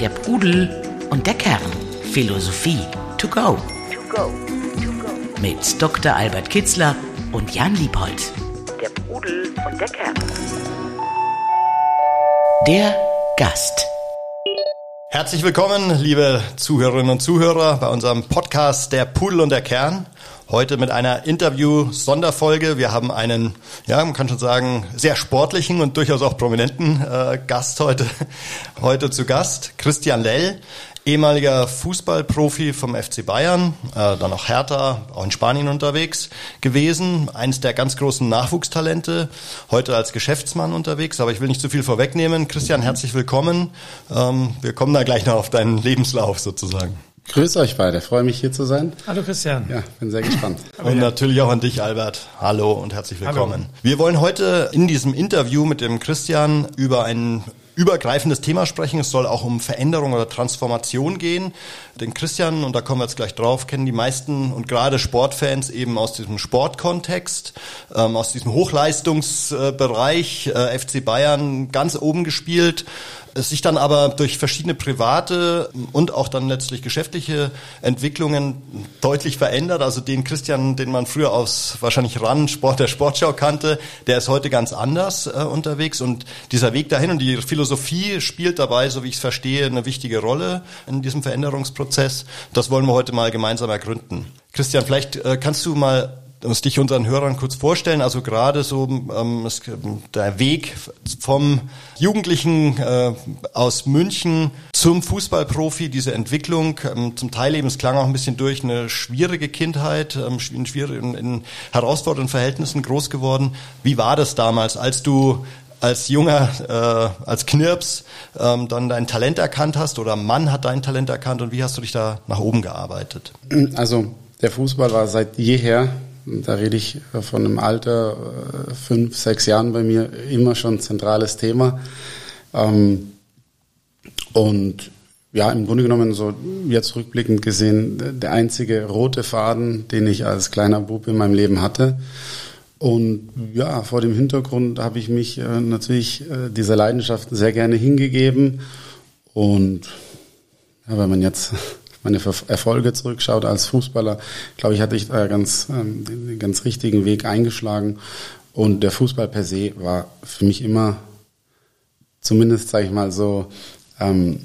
Der Pudel und der Kern. Philosophie to go. Mit Dr. Albert Kitzler und Jan Liebold. Der Pudel und der Kern. Der Gast. Herzlich willkommen, liebe Zuhörerinnen und Zuhörer, bei unserem Podcast Der Pudel und der Kern. Heute mit einer Interview-Sonderfolge. Wir haben einen, ja, man kann schon sagen, sehr sportlichen und durchaus auch prominenten äh, Gast heute, heute zu Gast. Christian Lell, ehemaliger Fußballprofi vom FC Bayern, äh, dann auch Hertha, auch in Spanien unterwegs gewesen. Eins der ganz großen Nachwuchstalente, heute als Geschäftsmann unterwegs. Aber ich will nicht zu viel vorwegnehmen. Christian, herzlich willkommen. Ähm, wir kommen da gleich noch auf deinen Lebenslauf sozusagen. Grüß euch beide, freue mich hier zu sein. Hallo Christian. Ja, bin sehr gespannt. und natürlich auch an dich, Albert. Hallo und herzlich willkommen. Hallo. Wir wollen heute in diesem Interview mit dem Christian über ein übergreifendes Thema sprechen. Es soll auch um Veränderung oder Transformation gehen. Den Christian, und da kommen wir jetzt gleich drauf, kennen die meisten und gerade Sportfans eben aus diesem Sportkontext, ähm, aus diesem Hochleistungsbereich, äh, FC Bayern ganz oben gespielt es sich dann aber durch verschiedene private und auch dann letztlich geschäftliche Entwicklungen deutlich verändert. Also den Christian, den man früher aus wahrscheinlich RAN Sport der Sportschau kannte, der ist heute ganz anders äh, unterwegs und dieser Weg dahin und die Philosophie spielt dabei, so wie ich es verstehe, eine wichtige Rolle in diesem Veränderungsprozess. Das wollen wir heute mal gemeinsam ergründen. Christian, vielleicht äh, kannst du mal uns dich unseren Hörern kurz vorstellen. Also gerade so ähm, der Weg vom Jugendlichen äh, aus München zum Fußballprofi, diese Entwicklung, ähm, zum Teil eben, es klang auch ein bisschen durch, eine schwierige Kindheit, ähm, in, schwierigen, in herausfordernden Verhältnissen groß geworden. Wie war das damals, als du als junger, äh, als Knirps ähm, dann dein Talent erkannt hast oder Mann hat dein Talent erkannt und wie hast du dich da nach oben gearbeitet? Also der Fußball war seit jeher da rede ich von einem Alter äh, fünf, sechs Jahren bei mir immer schon ein zentrales Thema. Ähm, und ja, im Grunde genommen so jetzt rückblickend gesehen der einzige rote Faden, den ich als kleiner Bub in meinem Leben hatte. Und ja, vor dem Hintergrund habe ich mich äh, natürlich äh, dieser Leidenschaft sehr gerne hingegeben. Und ja, wenn man jetzt meine Erfolge zurückschaut als Fußballer, glaube ich, hatte ich da ganz, ähm, den ganz richtigen Weg eingeschlagen. Und der Fußball per se war für mich immer, zumindest sage ich mal so, ähm,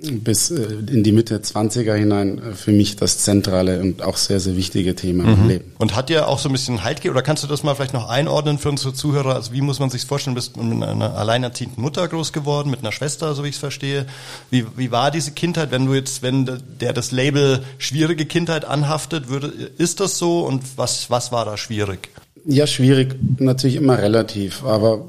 bis äh, in die Mitte 20er hinein äh, für mich das zentrale und auch sehr, sehr wichtige Thema mhm. im Leben. Und hat dir auch so ein bisschen Halt gegeben, oder kannst du das mal vielleicht noch einordnen für unsere Zuhörer? Also wie muss man sich vorstellen? Du bist mit einer alleinerziehenden Mutter groß geworden, mit einer Schwester, so wie ich es verstehe. Wie, wie war diese Kindheit, wenn du jetzt, wenn der das Label schwierige Kindheit anhaftet, würde, ist das so und was, was war da schwierig? Ja, schwierig, natürlich immer relativ, aber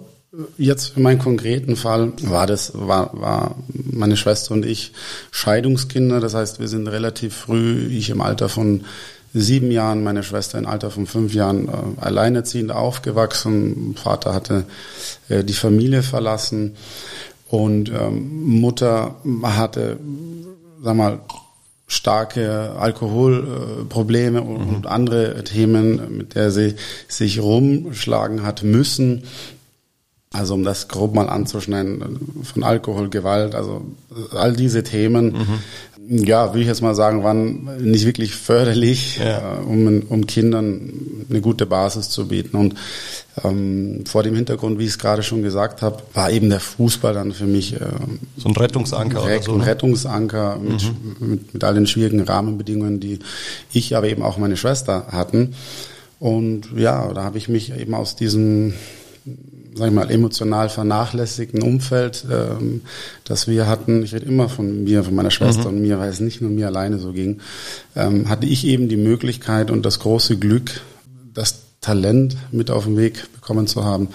Jetzt für meinen konkreten Fall war das, war, war meine Schwester und ich Scheidungskinder. Das heißt, wir sind relativ früh, ich im Alter von sieben Jahren, meine Schwester im Alter von fünf Jahren äh, alleinerziehend aufgewachsen. Vater hatte äh, die Familie verlassen und ähm, Mutter hatte, sag mal, starke Alkoholprobleme und, mhm. und andere Themen, mit der sie sich rumschlagen hat müssen. Also um das grob mal anzuschneiden, von Alkohol, Gewalt, also all diese Themen, mhm. ja, will ich jetzt mal sagen, waren nicht wirklich förderlich, ja. äh, um, um Kindern eine gute Basis zu bieten. Und ähm, vor dem Hintergrund, wie ich es gerade schon gesagt habe, war eben der Fußball dann für mich äh, so ein Rettungsanker. Direkt so, ne? Ein Rettungsanker mit, mhm. mit, mit all den schwierigen Rahmenbedingungen, die ich, aber eben auch meine Schwester hatten. Und ja, da habe ich mich eben aus diesem sag ich mal, emotional vernachlässigten Umfeld, ähm, das wir hatten, ich rede immer von mir, von meiner Schwester mhm. und mir, weil es nicht nur mir alleine so ging, ähm, hatte ich eben die Möglichkeit und das große Glück, das Talent mit auf den Weg bekommen zu haben,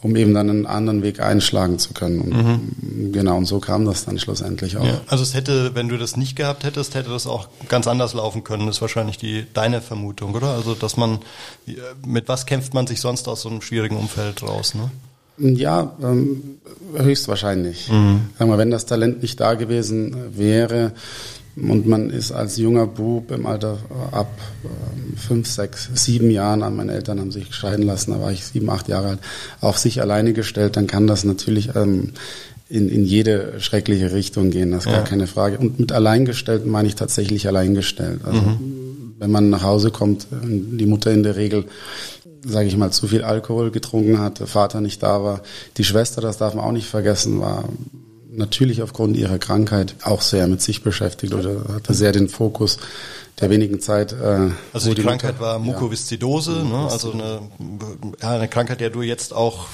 um eben dann einen anderen Weg einschlagen zu können. Und mhm. Genau, und so kam das dann schlussendlich auch. Ja, also es hätte, wenn du das nicht gehabt hättest, hätte das auch ganz anders laufen können. Das ist wahrscheinlich die deine Vermutung, oder? Also dass man, mit was kämpft man sich sonst aus so einem schwierigen Umfeld raus, ne? Ja, ähm, höchstwahrscheinlich. Mhm. Sagen wir, wenn das Talent nicht da gewesen wäre, und man ist als junger Bub im Alter ab ähm, fünf, sechs, sieben Jahren an meine Eltern haben sich scheiden lassen, da war ich sieben, acht Jahre alt, auf sich alleine gestellt, dann kann das natürlich ähm, in, in jede schreckliche Richtung gehen, das ist ja. gar keine Frage. Und mit alleingestellt meine ich tatsächlich alleingestellt. Also mhm. wenn man nach Hause kommt, die Mutter in der Regel, sage ich mal, zu viel Alkohol getrunken hat, der Vater nicht da war, die Schwester, das darf man auch nicht vergessen, war natürlich aufgrund ihrer Krankheit auch sehr mit sich beschäftigt oder hatte sehr den Fokus der wenigen Zeit. Äh, also die, die Krankheit Mutter, war Mukoviszidose, ja, ne? also eine, eine Krankheit, der du jetzt auch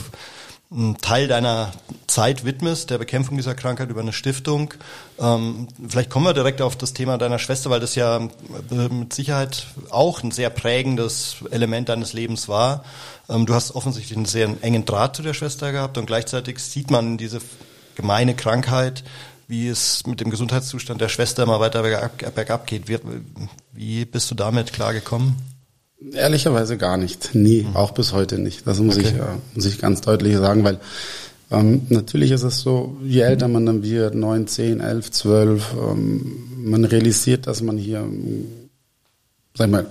einen Teil deiner Zeit widmest, der Bekämpfung dieser Krankheit über eine Stiftung. Ähm, vielleicht kommen wir direkt auf das Thema deiner Schwester, weil das ja äh, mit Sicherheit auch ein sehr prägendes Element deines Lebens war. Ähm, du hast offensichtlich einen sehr engen Draht zu der Schwester gehabt und gleichzeitig sieht man diese gemeine Krankheit, wie es mit dem Gesundheitszustand der Schwester immer weiter bergab, bergab geht. Wie, wie bist du damit klargekommen? Ehrlicherweise gar nicht. Nie. Mhm. Auch bis heute nicht. Das muss, okay. ich, äh, muss ich ganz deutlich sagen, weil ähm, natürlich ist es so, je älter man dann wird, neun, zehn, elf, zwölf, ähm, man realisiert, dass man hier, sag mal,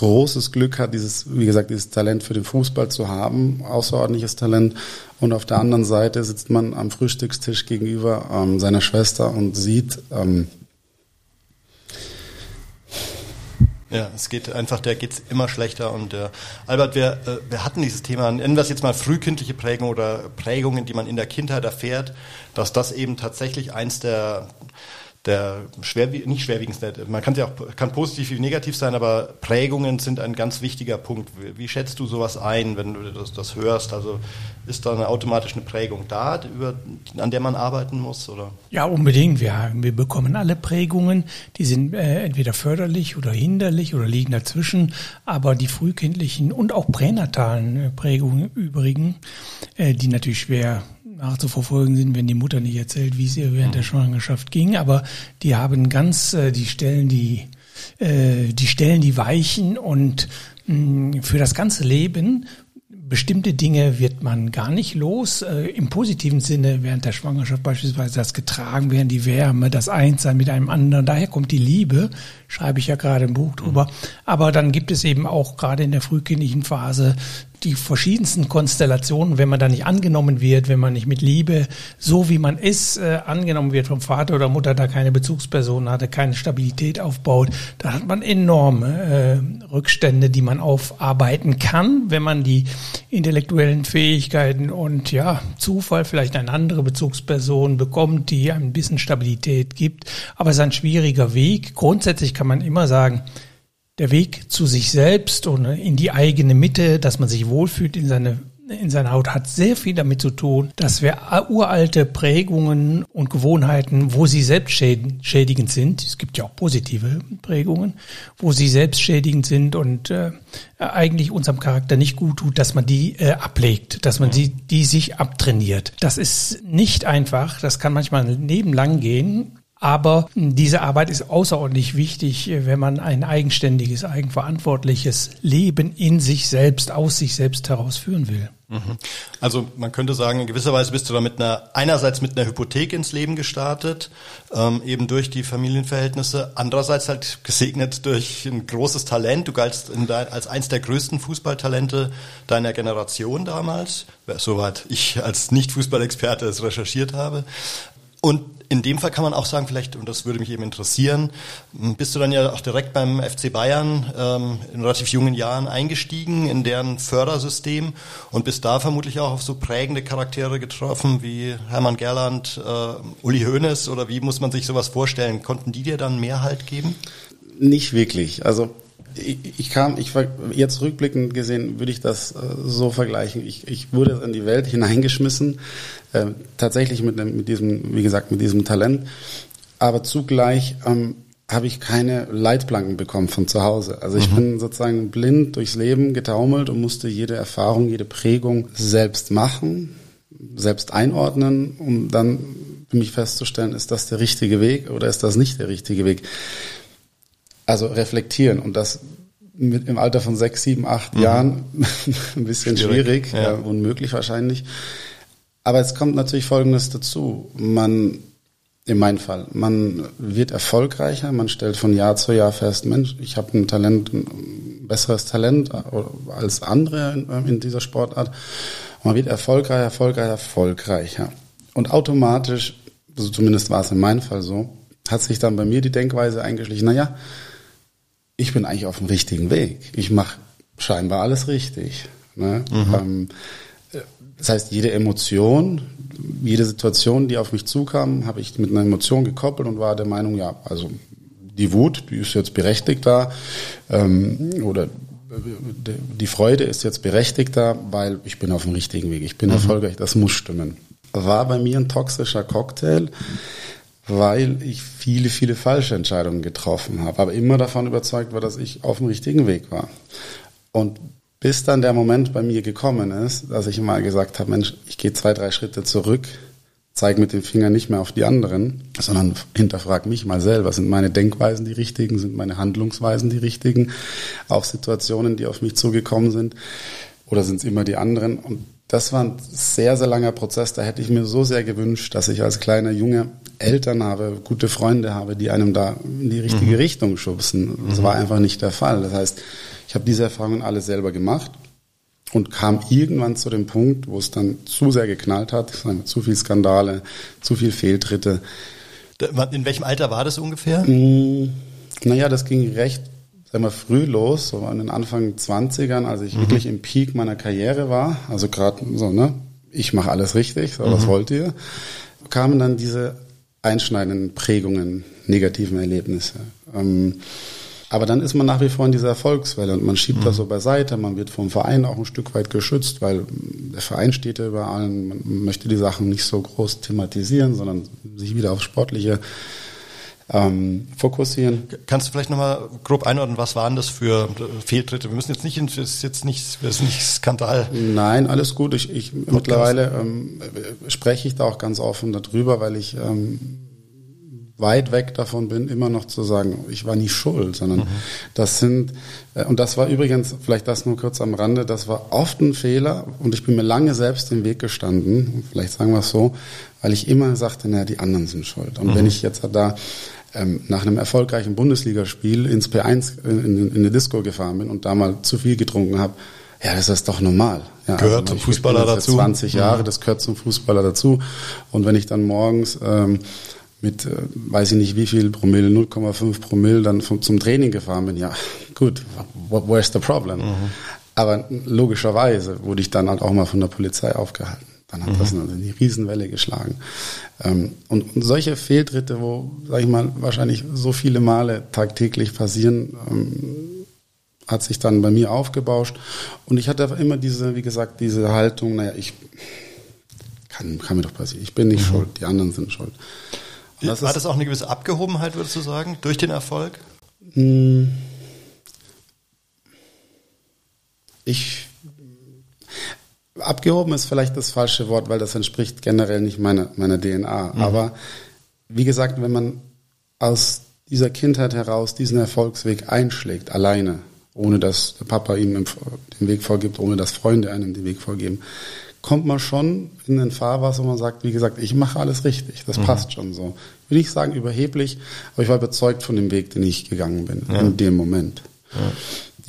großes Glück hat, dieses, wie gesagt, dieses Talent für den Fußball zu haben, außerordentliches Talent. Und auf der anderen Seite sitzt man am Frühstückstisch gegenüber ähm, seiner Schwester und sieht, ähm, Ja, es geht einfach, der geht's immer schlechter. Und äh, Albert, wir, äh, wir hatten dieses Thema, nennen wir es jetzt mal frühkindliche Prägung oder Prägungen, die man in der Kindheit erfährt, dass das eben tatsächlich eins der der schwer, nicht schwerwiegendste, man kann ja auch, kann positiv wie negativ sein, aber Prägungen sind ein ganz wichtiger Punkt. Wie, wie schätzt du sowas ein, wenn du das, das, hörst? Also ist da eine automatisch eine Prägung da, über, an der man arbeiten muss, oder? Ja, unbedingt. Wir, wir bekommen alle Prägungen, die sind äh, entweder förderlich oder hinderlich oder liegen dazwischen, aber die frühkindlichen und auch pränatalen äh, Prägungen übrigen, äh, die natürlich schwer nachzuverfolgen sind, wenn die Mutter nicht erzählt, wie es ihr während der Schwangerschaft ging. Aber die haben ganz, äh, die stellen die, äh, die stellen die Weichen und mh, für das ganze Leben bestimmte Dinge wird man gar nicht los. Äh, Im positiven Sinne während der Schwangerschaft beispielsweise das getragen werden, die Wärme, das Einssein mit einem anderen. Daher kommt die Liebe, schreibe ich ja gerade im Buch drüber. Aber dann gibt es eben auch gerade in der frühkindlichen Phase die verschiedensten Konstellationen, wenn man da nicht angenommen wird, wenn man nicht mit Liebe, so wie man ist, äh, angenommen wird vom Vater oder Mutter, da keine Bezugsperson hatte, keine Stabilität aufbaut, da hat man enorme äh, Rückstände, die man aufarbeiten kann, wenn man die intellektuellen Fähigkeiten und ja, Zufall vielleicht eine andere Bezugsperson bekommt, die ein bisschen Stabilität gibt. Aber es ist ein schwieriger Weg. Grundsätzlich kann man immer sagen, der Weg zu sich selbst und in die eigene Mitte, dass man sich wohlfühlt in seine in seiner Haut hat sehr viel damit zu tun, dass wir uralte Prägungen und Gewohnheiten, wo sie selbst schädigend sind, es gibt ja auch positive Prägungen, wo sie selbst schädigend sind und äh, eigentlich unserem Charakter nicht gut tut, dass man die äh, ablegt, dass man sie, die sich abtrainiert. Das ist nicht einfach, das kann manchmal ein Leben lang gehen aber diese Arbeit ist außerordentlich wichtig, wenn man ein eigenständiges, eigenverantwortliches Leben in sich selbst, aus sich selbst herausführen will. Mhm. Also man könnte sagen, in gewisser Weise bist du da mit einer, einerseits mit einer Hypothek ins Leben gestartet, ähm, eben durch die Familienverhältnisse, andererseits halt gesegnet durch ein großes Talent. Du galtst dein, als eins der größten Fußballtalente deiner Generation damals, soweit ich als Nicht-Fußballexperte es recherchiert habe. Und in dem Fall kann man auch sagen, vielleicht, und das würde mich eben interessieren, bist du dann ja auch direkt beim FC Bayern ähm, in relativ jungen Jahren eingestiegen in deren Fördersystem und bist da vermutlich auch auf so prägende Charaktere getroffen wie Hermann Gerland, äh, Uli Hoeneß oder wie muss man sich sowas vorstellen? Konnten die dir dann mehr Halt geben? Nicht wirklich. Also ich, ich kam, ich war jetzt rückblickend gesehen, würde ich das äh, so vergleichen. Ich, ich wurde in die Welt hineingeschmissen, äh, tatsächlich mit, mit diesem, wie gesagt, mit diesem Talent, aber zugleich ähm, habe ich keine Leitplanken bekommen von zu Hause. Also ich mhm. bin sozusagen blind durchs Leben getaumelt und musste jede Erfahrung, jede Prägung selbst machen, selbst einordnen, um dann für mich festzustellen, ist das der richtige Weg oder ist das nicht der richtige Weg. Also reflektieren und das mit im Alter von sechs, sieben, acht mhm. Jahren ein bisschen schwierig, schwierig ja. unmöglich wahrscheinlich. Aber es kommt natürlich Folgendes dazu. Man, in meinem Fall, man wird erfolgreicher, man stellt von Jahr zu Jahr fest, Mensch, ich habe ein Talent, ein besseres Talent als andere in, in dieser Sportart. man wird erfolgreicher, erfolgreicher, erfolgreicher. Und automatisch, also zumindest war es in meinem Fall so, hat sich dann bei mir die Denkweise eingeschlichen, naja, ich bin eigentlich auf dem richtigen Weg. Ich mache scheinbar alles richtig. Ne? Mhm. Ähm, das heißt, jede Emotion, jede Situation, die auf mich zukam, habe ich mit einer Emotion gekoppelt und war der Meinung, ja, also die Wut, die ist jetzt berechtigt da, ähm, oder die Freude ist jetzt berechtigt da, weil ich bin auf dem richtigen Weg, ich bin mhm. erfolgreich, das muss stimmen. War bei mir ein toxischer Cocktail, weil ich viele, viele falsche Entscheidungen getroffen habe, aber immer davon überzeugt war, dass ich auf dem richtigen Weg war. Und bis dann der Moment bei mir gekommen ist, dass ich mal gesagt habe, Mensch, ich gehe zwei, drei Schritte zurück, zeige mit dem Finger nicht mehr auf die anderen, sondern hinterfrag mich mal selber. Sind meine Denkweisen die richtigen? Sind meine Handlungsweisen die richtigen? Auch Situationen, die auf mich zugekommen sind? Oder sind es immer die anderen? Und das war ein sehr, sehr langer Prozess. Da hätte ich mir so sehr gewünscht, dass ich als kleiner Junge Eltern habe, gute Freunde habe, die einem da in die richtige mhm. Richtung schubsen. Das mhm. war einfach nicht der Fall. Das heißt, ich habe diese Erfahrungen alle selber gemacht und kam irgendwann zu dem Punkt, wo es dann zu sehr geknallt hat, zu viel Skandale, zu viel Fehltritte. In welchem Alter war das ungefähr? Hm, naja, das ging recht sagen wir, früh los, so an den Anfang 20ern, als ich mhm. wirklich im Peak meiner Karriere war, also gerade so, ne, ich mache alles richtig, so, mhm. was wollt ihr, kamen dann diese einschneidenden Prägungen, negativen Erlebnisse. Ähm, aber dann ist man nach wie vor in dieser Erfolgswelle und man schiebt mhm. das so beiseite. Man wird vom Verein auch ein Stück weit geschützt, weil der Verein steht ja über allen. Man möchte die Sachen nicht so groß thematisieren, sondern sich wieder aufs Sportliche ähm, fokussieren. Kannst du vielleicht nochmal grob einordnen, was waren das für Fehltritte? Wir müssen jetzt nicht, das ist jetzt nicht, das ist nicht Skandal. Nein, alles gut. Ich, ich mittlerweile ähm, spreche ich da auch ganz offen darüber, weil ich ähm, weit weg davon bin, immer noch zu sagen, ich war nie schuld, sondern mhm. das sind, äh, und das war übrigens, vielleicht das nur kurz am Rande, das war oft ein Fehler und ich bin mir lange selbst im Weg gestanden, vielleicht sagen wir es so, weil ich immer sagte, naja, die anderen sind schuld. Und mhm. wenn ich jetzt da ähm, nach einem erfolgreichen Bundesligaspiel ins P1 in, in, in eine Disco gefahren bin und da mal zu viel getrunken habe, ja, das ist doch normal. Ja, gehört also, zum Fußballer dazu. 20 Jahre, das gehört zum Fußballer dazu. Und wenn ich dann morgens ähm, mit, äh, weiß ich nicht wie viel Promille, 0,5 Promille dann vom, zum Training gefahren bin, ja, gut, where's the problem? Mhm. Aber logischerweise wurde ich dann halt auch mal von der Polizei aufgehalten. Dann hat mhm. das eine, eine Riesenwelle geschlagen. Ähm, und, und, solche Fehltritte, wo, sag ich mal, wahrscheinlich so viele Male tagtäglich passieren, ähm, hat sich dann bei mir aufgebauscht. Und ich hatte immer diese, wie gesagt, diese Haltung, naja, ich kann, kann mir doch passieren. Ich bin nicht mhm. schuld, die anderen sind schuld. Das War das auch eine gewisse Abgehobenheit, würdest du sagen, durch den Erfolg? Hm. Ich abgehoben ist vielleicht das falsche Wort, weil das entspricht generell nicht meiner, meiner DNA. Mhm. Aber wie gesagt, wenn man aus dieser Kindheit heraus diesen Erfolgsweg einschlägt, alleine, ohne dass der Papa ihm den Weg vorgibt, ohne dass Freunde einem den Weg vorgeben, kommt man schon in den Fahrwasser, wo man sagt, wie gesagt, ich mache alles richtig, das mhm. passt schon so. Will ich sagen überheblich, aber ich war überzeugt von dem Weg, den ich gegangen bin, ja. in dem Moment. Ja,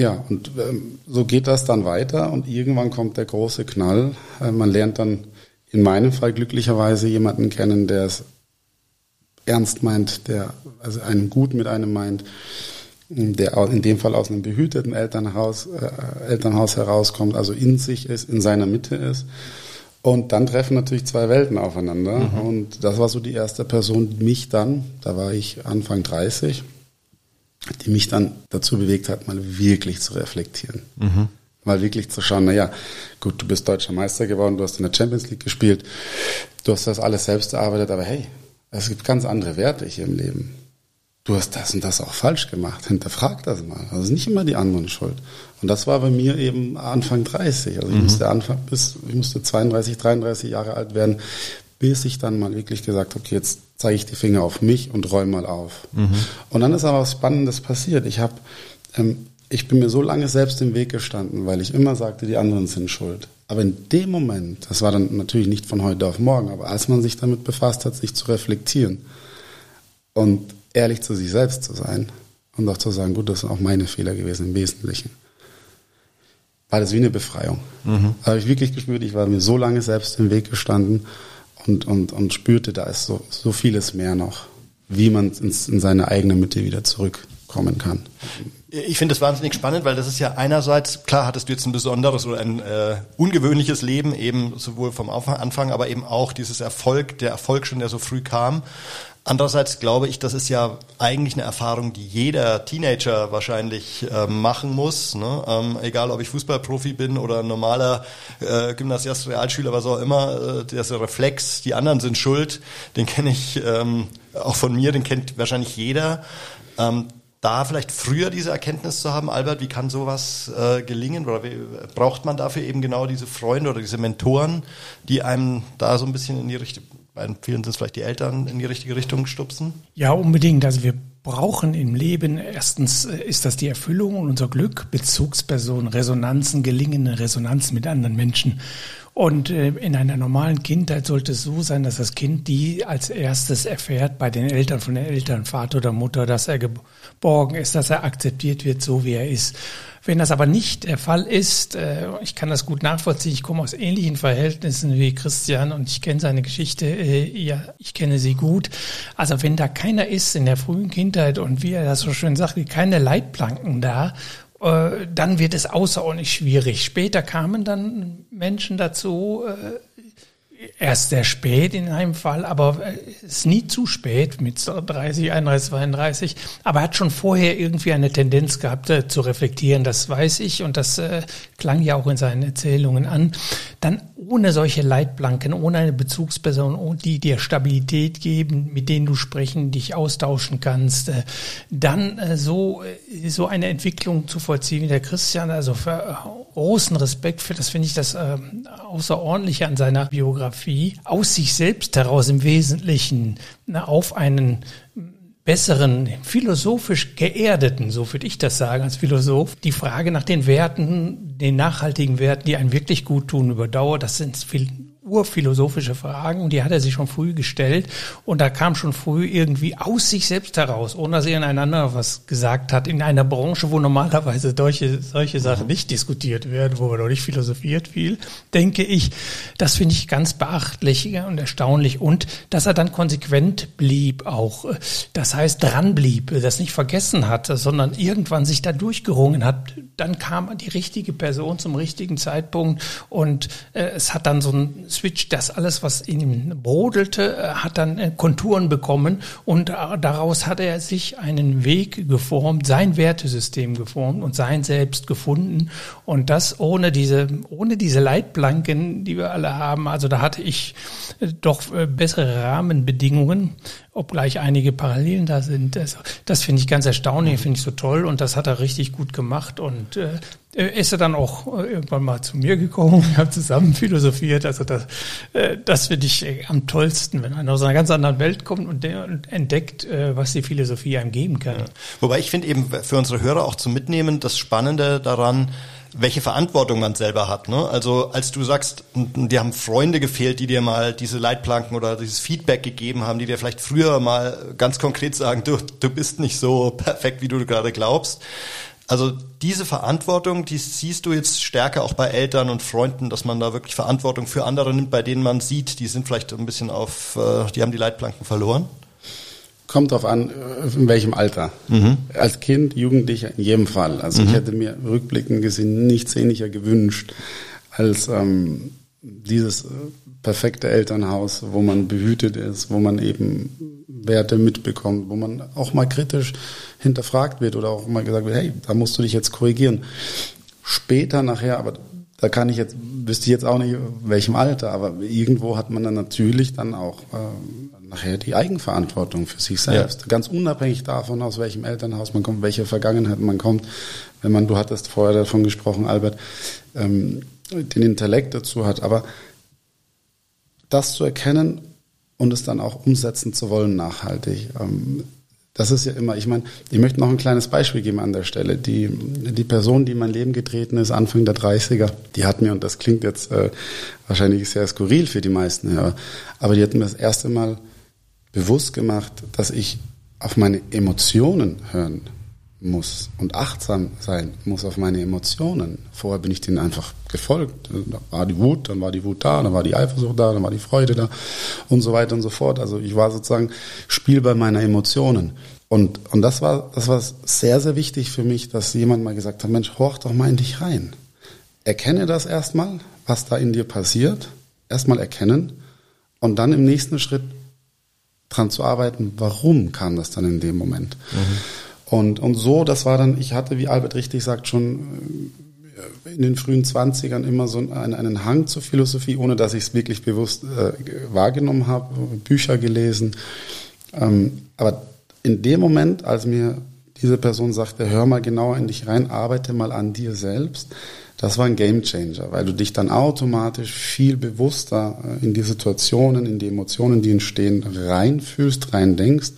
ja und ähm, so geht das dann weiter und irgendwann kommt der große Knall. Äh, man lernt dann in meinem Fall glücklicherweise jemanden kennen, der es ernst meint, der also einen gut mit einem meint der in dem Fall aus einem behüteten Elternhaus, äh, Elternhaus herauskommt, also in sich ist, in seiner Mitte ist. Und dann treffen natürlich zwei Welten aufeinander. Mhm. Und das war so die erste Person, die mich dann, da war ich Anfang 30, die mich dann dazu bewegt hat, mal wirklich zu reflektieren. Mhm. Mal wirklich zu schauen, naja, gut, du bist deutscher Meister geworden, du hast in der Champions League gespielt, du hast das alles selbst erarbeitet, aber hey, es gibt ganz andere Werte hier im Leben du hast das und das auch falsch gemacht. Hinterfrag das mal. Also nicht immer die anderen schuld. Und das war bei mir eben Anfang 30. Also ich mhm. musste Anfang bis, ich musste 32, 33 Jahre alt werden, bis ich dann mal wirklich gesagt, okay, jetzt zeige ich die Finger auf mich und räume mal auf. Mhm. Und dann ist aber was Spannendes passiert. Ich habe, ähm, ich bin mir so lange selbst im Weg gestanden, weil ich immer sagte, die anderen sind schuld. Aber in dem Moment, das war dann natürlich nicht von heute auf morgen, aber als man sich damit befasst hat, sich zu reflektieren und ehrlich zu sich selbst zu sein und auch zu sagen, gut, das sind auch meine Fehler gewesen im Wesentlichen. War das wie eine Befreiung. Mhm. habe ich wirklich gespürt, ich war mir so lange selbst im Weg gestanden und, und, und spürte, da ist so, so vieles mehr noch, wie man ins, in seine eigene Mitte wieder zurückkommen kann. Ich finde das wahnsinnig spannend, weil das ist ja einerseits, klar hattest du jetzt ein besonderes oder ein äh, ungewöhnliches Leben, eben sowohl vom Anfang, aber eben auch dieses Erfolg, der Erfolg schon, der so früh kam. Andererseits glaube ich, das ist ja eigentlich eine Erfahrung, die jeder Teenager wahrscheinlich äh, machen muss. Ne? Ähm, egal, ob ich Fußballprofi bin oder normaler äh, Gymnasiast, Realschüler, was auch immer, äh, der Reflex, die anderen sind schuld, den kenne ich ähm, auch von mir, den kennt wahrscheinlich jeder. Ähm, da vielleicht früher diese Erkenntnis zu haben, Albert, wie kann sowas äh, gelingen? Oder wie, braucht man dafür eben genau diese Freunde oder diese Mentoren, die einem da so ein bisschen in die Richtung bei vielen sind es vielleicht die Eltern in die richtige Richtung stupsen? Ja, unbedingt. Also wir brauchen im Leben, erstens äh, ist das die Erfüllung und unser Glück, Bezugspersonen, Resonanzen, gelingende Resonanzen mit anderen Menschen. Und äh, in einer normalen Kindheit sollte es so sein, dass das Kind die als erstes erfährt bei den Eltern, von den Eltern, Vater oder Mutter, dass er geborgen ist, dass er akzeptiert wird, so wie er ist. Wenn das aber nicht der Fall ist, äh, ich kann das gut nachvollziehen, ich komme aus ähnlichen Verhältnissen wie Christian und ich kenne seine Geschichte, äh, ja, ich kenne sie gut. Also wenn da keiner ist in der frühen Kindheit und wie er das so schön sagt, keine Leitplanken da, äh, dann wird es außerordentlich schwierig. Später kamen dann Menschen dazu, erst sehr spät in einem Fall, aber es ist nie zu spät mit 30, 31, 32. Aber er hat schon vorher irgendwie eine Tendenz gehabt äh, zu reflektieren, das weiß ich und das äh, klang ja auch in seinen Erzählungen an. Dann ohne solche Leitplanken, ohne eine Bezugsperson, die dir Stabilität geben, mit denen du sprechen, dich austauschen kannst, äh, dann äh, so, äh, so eine Entwicklung zu vollziehen wie der Christian, also für großen Respekt für, das finde ich das äh, Außerordentliche an seiner Biografie, aus sich selbst heraus im Wesentlichen na, auf einen besseren, philosophisch geerdeten, so würde ich das sagen als Philosoph, die Frage nach den Werten, den nachhaltigen Werten, die einen wirklich gut tun über Dauer, das sind viel urphilosophische Fragen und die hat er sich schon früh gestellt. Und da kam schon früh irgendwie aus sich selbst heraus, ohne dass er ineinander was gesagt hat, in einer Branche, wo normalerweise solche, solche Sachen nicht diskutiert werden, wo noch nicht philosophiert viel, denke ich, das finde ich ganz beachtlich und erstaunlich. Und dass er dann konsequent blieb auch, das heißt dran blieb, das nicht vergessen hat, sondern irgendwann sich da durchgerungen hat, dann kam die richtige Person zum richtigen Zeitpunkt und äh, es hat dann so ein Switch, das alles, was in ihm brodelte, äh, hat dann äh, Konturen bekommen und äh, daraus hat er sich einen Weg geformt, sein Wertesystem geformt und sein Selbst gefunden und das ohne diese, ohne diese Leitplanken, die wir alle haben. Also da hatte ich doch bessere Rahmenbedingungen obgleich einige Parallelen da sind. Also, das finde ich ganz erstaunlich, finde ich so toll und das hat er richtig gut gemacht und äh, ist er dann auch äh, irgendwann mal zu mir gekommen, wir haben zusammen philosophiert. Also das, äh, das finde ich äh, am tollsten, wenn einer aus einer ganz anderen Welt kommt und, der, und entdeckt, was die Philosophie einem geben kann. Ja. Wobei ich finde eben für unsere Hörer auch zu mitnehmen, das Spannende daran, welche Verantwortung man selber hat. Ne? Also als du sagst, dir haben Freunde gefehlt, die dir mal diese Leitplanken oder dieses Feedback gegeben haben, die dir vielleicht früher mal ganz konkret sagen, du, du bist nicht so perfekt, wie du gerade glaubst. Also diese Verantwortung, die siehst du jetzt stärker auch bei Eltern und Freunden, dass man da wirklich Verantwortung für andere nimmt, bei denen man sieht, die sind vielleicht ein bisschen auf, äh, die haben die Leitplanken verloren. Kommt drauf an, in welchem Alter. Mhm. Als Kind, Jugendlicher in jedem Fall. Also mhm. ich hätte mir rückblickend gesehen nichts ähnlicher gewünscht als ähm, dieses äh, perfekte Elternhaus, wo man behütet ist, wo man eben Werte mitbekommt, wo man auch mal kritisch hinterfragt wird oder auch mal gesagt wird, hey, da musst du dich jetzt korrigieren. Später nachher, aber da kann ich jetzt, wüsste ich jetzt auch nicht, in welchem Alter, aber irgendwo hat man dann natürlich dann auch äh, nachher die Eigenverantwortung für sich selbst. Ja. Ganz unabhängig davon, aus welchem Elternhaus man kommt, welche Vergangenheit man kommt. Wenn man, du hattest vorher davon gesprochen, Albert, ähm, den Intellekt dazu hat. Aber das zu erkennen und es dann auch umsetzen zu wollen nachhaltig. Ähm, das ist ja immer, ich meine, ich möchte noch ein kleines Beispiel geben an der Stelle. Die, die Person, die in mein Leben getreten ist, Anfang der 30er, die hat mir, und das klingt jetzt äh, wahrscheinlich sehr skurril für die meisten, ja, aber die hat mir das erste Mal bewusst gemacht, dass ich auf meine Emotionen hören muss und achtsam sein muss auf meine Emotionen. Vorher bin ich denen einfach gefolgt. Da war die Wut, dann war die Wut da, dann war die Eifersucht da, dann war die Freude da und so weiter und so fort. Also ich war sozusagen Spielball meiner Emotionen. Und, und das war, das war sehr, sehr wichtig für mich, dass jemand mal gesagt hat, Mensch, horch doch mal in dich rein. Erkenne das erstmal, was da in dir passiert. Erstmal erkennen und dann im nächsten Schritt dran zu arbeiten, warum kam das dann in dem Moment. Mhm. Und, und so, das war dann, ich hatte, wie Albert richtig sagt, schon äh, in den frühen Zwanzigern immer so einen, einen Hang zur Philosophie, ohne dass ich es wirklich bewusst äh, wahrgenommen habe, Bücher gelesen. Ähm, aber in dem Moment, als mir diese Person sagte, hör mal genauer in dich rein, arbeite mal an dir selbst, das war ein Gamechanger, weil du dich dann automatisch viel bewusster äh, in die Situationen, in die Emotionen, die entstehen, reinfühlst, rein denkst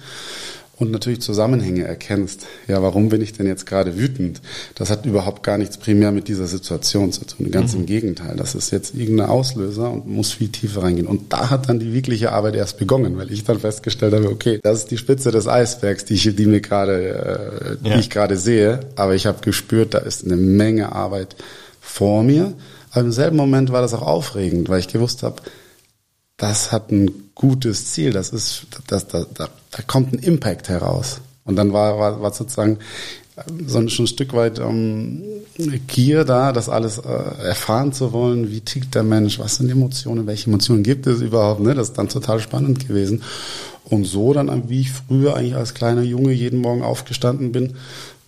und natürlich Zusammenhänge erkennst. Ja, warum bin ich denn jetzt gerade wütend? Das hat überhaupt gar nichts primär mit dieser Situation zu tun. Ganz mhm. im Gegenteil. Das ist jetzt irgendein Auslöser und muss viel tiefer reingehen. Und da hat dann die wirkliche Arbeit erst begonnen, weil ich dann festgestellt habe, okay, das ist die Spitze des Eisbergs, die ich, die mir gerade, äh, ja. die ich gerade sehe. Aber ich habe gespürt, da ist eine Menge Arbeit vor mir. Aber im selben Moment war das auch aufregend, weil ich gewusst habe, das hat ein gutes Ziel, das ist, das, da, da, da kommt ein Impact heraus. Und dann war, war, war sozusagen so ein, schon ein Stück weit ähm, Gier da, das alles äh, erfahren zu wollen. Wie tickt der Mensch? Was sind Emotionen? Welche Emotionen gibt es überhaupt? Ne? Das ist dann total spannend gewesen. Und so dann, wie ich früher eigentlich als kleiner Junge jeden Morgen aufgestanden bin,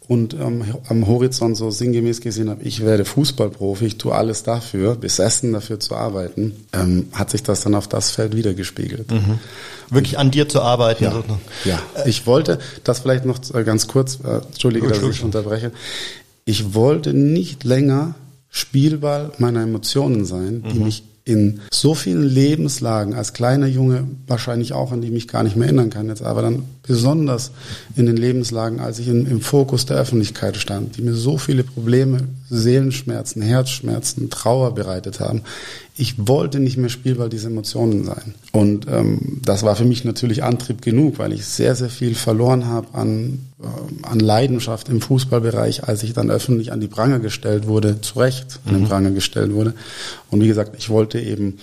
und ähm, am Horizont so sinngemäß gesehen habe, ich werde Fußballprofi, ich tue alles dafür, besessen dafür zu arbeiten, ähm, hat sich das dann auf das Feld wiedergespiegelt. Mhm. Wirklich an dir zu arbeiten. Ja, ja. ich wollte, das vielleicht noch äh, ganz kurz, äh, entschuldige, dass ich unterbreche, ich wollte nicht länger Spielball meiner Emotionen sein, die mhm. mich in so vielen Lebenslagen als kleiner Junge, wahrscheinlich auch, an die ich mich gar nicht mehr erinnern kann jetzt, aber dann besonders in den Lebenslagen, als ich in, im Fokus der Öffentlichkeit stand, die mir so viele Probleme, Seelenschmerzen, Herzschmerzen, Trauer bereitet haben. Ich wollte nicht mehr Spielball dieser Emotionen sein. Und ähm, das war für mich natürlich Antrieb genug, weil ich sehr, sehr viel verloren habe an, äh, an Leidenschaft im Fußballbereich, als ich dann öffentlich an die Pranger gestellt wurde, zu Recht an den mhm. Pranger gestellt wurde. Und wie gesagt, ich wollte eben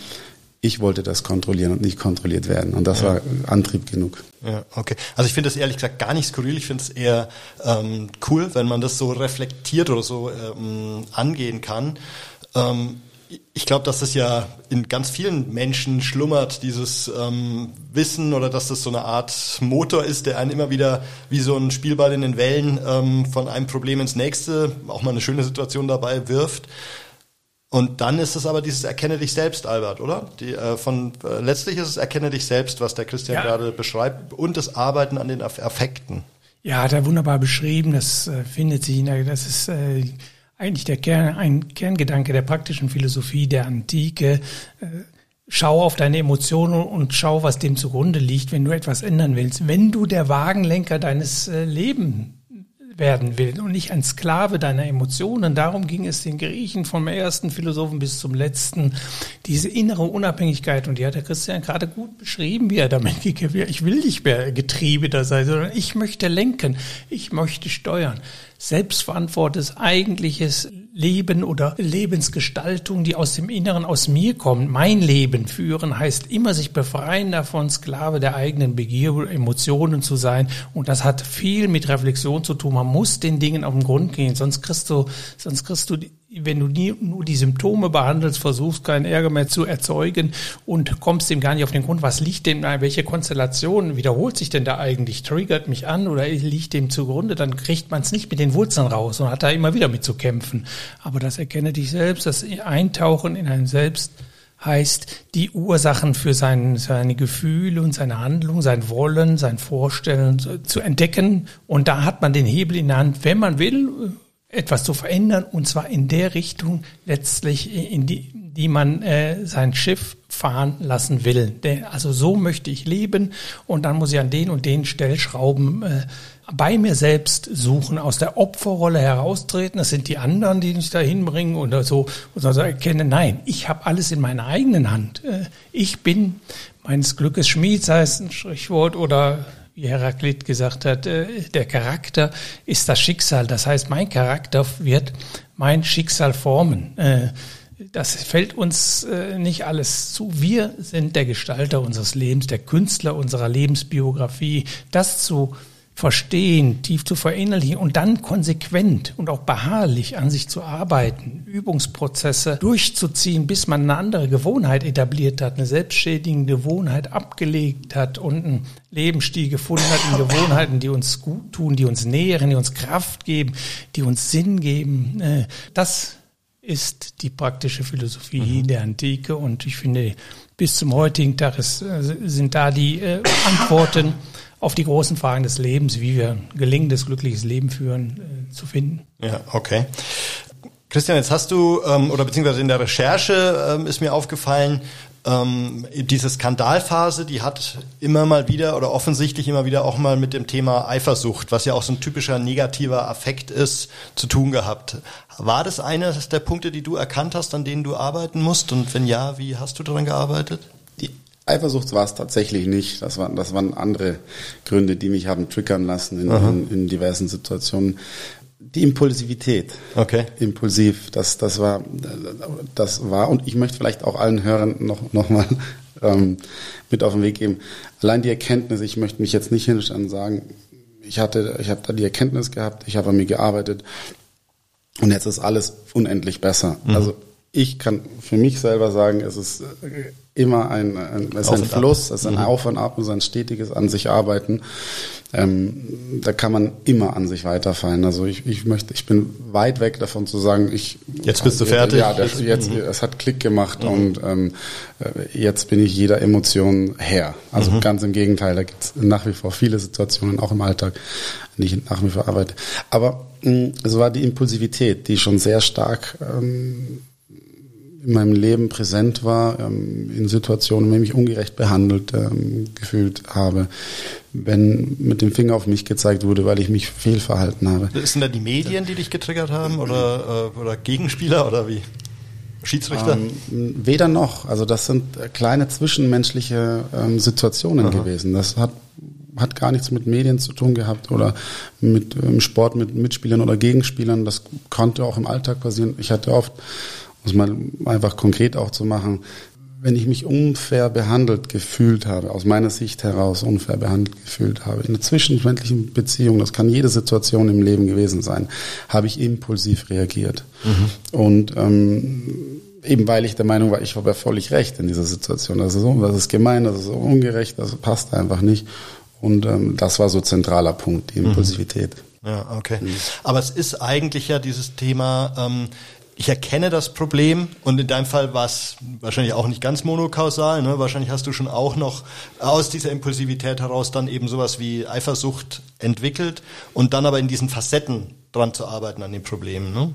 ich wollte das kontrollieren und nicht kontrolliert werden. Und das ja. war Antrieb genug. Ja, okay. Also ich finde das ehrlich gesagt gar nicht skurril. Ich finde es eher ähm, cool, wenn man das so reflektiert oder so ähm, angehen kann. Ähm, ich glaube, dass das ja in ganz vielen Menschen schlummert, dieses ähm, Wissen oder dass das so eine Art Motor ist, der einen immer wieder wie so ein Spielball in den Wellen ähm, von einem Problem ins nächste, auch mal eine schöne Situation dabei wirft. Und dann ist es aber dieses Erkenne dich selbst, Albert, oder? Die, äh, von, äh, letztlich ist es Erkenne dich selbst, was der Christian ja. gerade beschreibt, und das Arbeiten an den Affekten. Ja, hat er wunderbar beschrieben. Das äh, findet sich, in der, das ist äh, eigentlich der Kern, ein Kerngedanke der praktischen Philosophie der Antike. Äh, schau auf deine Emotionen und schau, was dem zugrunde liegt, wenn du etwas ändern willst. Wenn du der Wagenlenker deines äh, Lebens werden will und nicht ein Sklave deiner Emotionen. Darum ging es den Griechen vom ersten Philosophen bis zum letzten. Diese innere Unabhängigkeit und die hat der Christian gerade gut beschrieben, wie er damit geht. Ich will nicht mehr Getriebener sein, sondern ich möchte lenken, ich möchte steuern selbstverantwortetes, eigentliches Leben oder Lebensgestaltung, die aus dem Inneren, aus mir kommt, mein Leben führen, heißt immer sich befreien davon, Sklave der eigenen Begier, Emotionen zu sein. Und das hat viel mit Reflexion zu tun. Man muss den Dingen auf den Grund gehen, sonst kriegst du, sonst kriegst du wenn du nie, nur die Symptome behandelst, versuchst keinen Ärger mehr zu erzeugen und kommst dem gar nicht auf den Grund, was liegt dem, welche Konstellation wiederholt sich denn da eigentlich, triggert mich an oder liegt dem zugrunde, dann kriegt man es nicht mit den Wurzeln raus und hat da immer wieder mit zu kämpfen. Aber das erkenne dich selbst, das Eintauchen in ein Selbst heißt, die Ursachen für sein, seine Gefühle und seine Handlung, sein Wollen, sein Vorstellen zu entdecken. Und da hat man den Hebel in der Hand, wenn man will, etwas zu verändern und zwar in der Richtung letztlich, in die, die man äh, sein Schiff fahren lassen will. Also so möchte ich leben und dann muss ich an den und den Stellschrauben äh, bei mir selbst suchen, aus der Opferrolle heraustreten. Das sind die anderen, die mich da hinbringen oder so. Und also erkennen, nein, ich habe alles in meiner eigenen Hand. Äh, ich bin meines Glückes Schmied, heißt ein Sprichwort, oder wie Heraklit gesagt hat, äh, der Charakter ist das Schicksal. Das heißt, mein Charakter wird mein Schicksal formen. Äh, das fällt uns äh, nicht alles zu. Wir sind der Gestalter unseres Lebens, der Künstler unserer Lebensbiografie. Das zu verstehen, tief zu verinnerlichen und dann konsequent und auch beharrlich an sich zu arbeiten, Übungsprozesse durchzuziehen, bis man eine andere Gewohnheit etabliert hat, eine selbstschädigende Gewohnheit abgelegt hat und einen Lebensstil gefunden hat in Gewohnheiten, die uns gut tun, die uns nähren, die uns Kraft geben, die uns Sinn geben. Äh, das ist die praktische Philosophie mhm. der Antike und ich finde, bis zum heutigen Tag ist, äh, sind da die äh, Antworten auf die großen Fragen des Lebens, wie wir ein gelingendes, glückliches Leben führen, äh, zu finden. Ja, okay. Christian, jetzt hast du, ähm, oder beziehungsweise in der Recherche ähm, ist mir aufgefallen, ähm, diese Skandalphase, die hat immer mal wieder oder offensichtlich immer wieder auch mal mit dem Thema Eifersucht, was ja auch so ein typischer negativer Affekt ist, zu tun gehabt. War das einer der Punkte, die du erkannt hast, an denen du arbeiten musst? Und wenn ja, wie hast du daran gearbeitet? Eifersucht war es tatsächlich nicht. Das waren, das waren andere Gründe, die mich haben triggern lassen in, in, in diversen Situationen. Die Impulsivität. Okay. Impulsiv. Das, das war, das war, und ich möchte vielleicht auch allen Hörern noch, noch mal ähm, mit auf den Weg geben. Allein die Erkenntnis, ich möchte mich jetzt nicht hinstellen und sagen, ich hatte, ich habe da die Erkenntnis gehabt, ich habe an mir gearbeitet und jetzt ist alles unendlich besser. Mhm. Also ich kann für mich selber sagen, es ist immer ein, ein, es ist ein Fluss, es ist ein mhm. Auf und Ab, es ist ein stetiges an sich arbeiten. Ähm, da kann man immer an sich weiterfallen. Also ich, ich möchte, ich bin weit weg davon zu sagen, ich jetzt bist du fertig. Ja, das, jetzt mhm. es hat Klick gemacht mhm. und ähm, äh, jetzt bin ich jeder Emotion her. Also mhm. ganz im Gegenteil, da gibt es nach wie vor viele Situationen, auch im Alltag, die ich nach wie vor arbeite. Aber mh, es war die Impulsivität, die schon sehr stark ähm, in meinem Leben präsent war, ähm, in Situationen, wenn ich mich ungerecht behandelt ähm, gefühlt habe, wenn mit dem Finger auf mich gezeigt wurde, weil ich mich fehlverhalten habe. Sind da die Medien, die dich getriggert haben oder, äh, oder Gegenspieler oder wie? Schiedsrichter? Ähm, weder noch. Also das sind kleine zwischenmenschliche ähm, Situationen Aha. gewesen. Das hat hat gar nichts mit Medien zu tun gehabt oder mit ähm, Sport mit Mitspielern oder Gegenspielern. Das konnte auch im Alltag passieren. Ich hatte oft muss man einfach konkret auch zu machen, wenn ich mich unfair behandelt gefühlt habe, aus meiner Sicht heraus unfair behandelt gefühlt habe, in einer zwischenmenschlichen Beziehung, das kann jede Situation im Leben gewesen sein, habe ich impulsiv reagiert. Mhm. Und ähm, eben weil ich der Meinung war, ich habe ja völlig recht in dieser Situation. Das ist, das ist gemein, das ist ungerecht, das passt einfach nicht. Und ähm, das war so zentraler Punkt, die mhm. Impulsivität. Ja, okay. Mhm. Aber es ist eigentlich ja dieses Thema, ähm, ich erkenne das Problem und in deinem Fall war es wahrscheinlich auch nicht ganz monokausal. Ne? Wahrscheinlich hast du schon auch noch aus dieser Impulsivität heraus dann eben sowas wie Eifersucht entwickelt und dann aber in diesen Facetten dran zu arbeiten an den Problemen. Ne?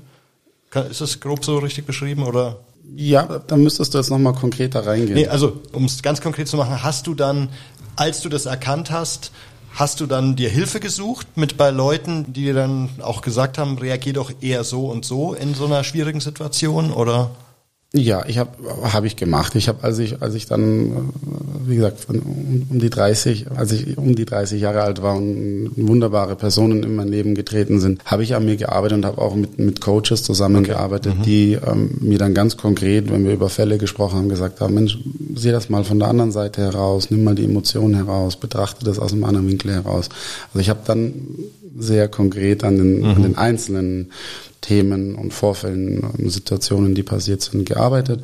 Ist das grob so richtig beschrieben oder? Ja, dann müsstest du jetzt nochmal konkreter reingehen. Nee, also um es ganz konkret zu machen, hast du dann, als du das erkannt hast, Hast du dann dir Hilfe gesucht mit bei Leuten, die dir dann auch gesagt haben, reagier doch eher so und so in so einer schwierigen Situation oder? Ja, ich habe hab ich gemacht. Ich habe, als ich als ich dann, wie gesagt, um, um, die 30, als ich um die 30 Jahre alt war und wunderbare Personen in mein Leben getreten sind, habe ich an mir gearbeitet und habe auch mit mit Coaches zusammengearbeitet, okay. mhm. die ähm, mir dann ganz konkret, wenn wir über Fälle gesprochen haben, gesagt haben: Mensch, sieh das mal von der anderen Seite heraus, nimm mal die Emotionen heraus, betrachte das aus einem anderen Winkel heraus. Also ich habe dann sehr konkret an den, mhm. an den einzelnen Themen und Vorfällen Situationen, die passiert sind, gearbeitet.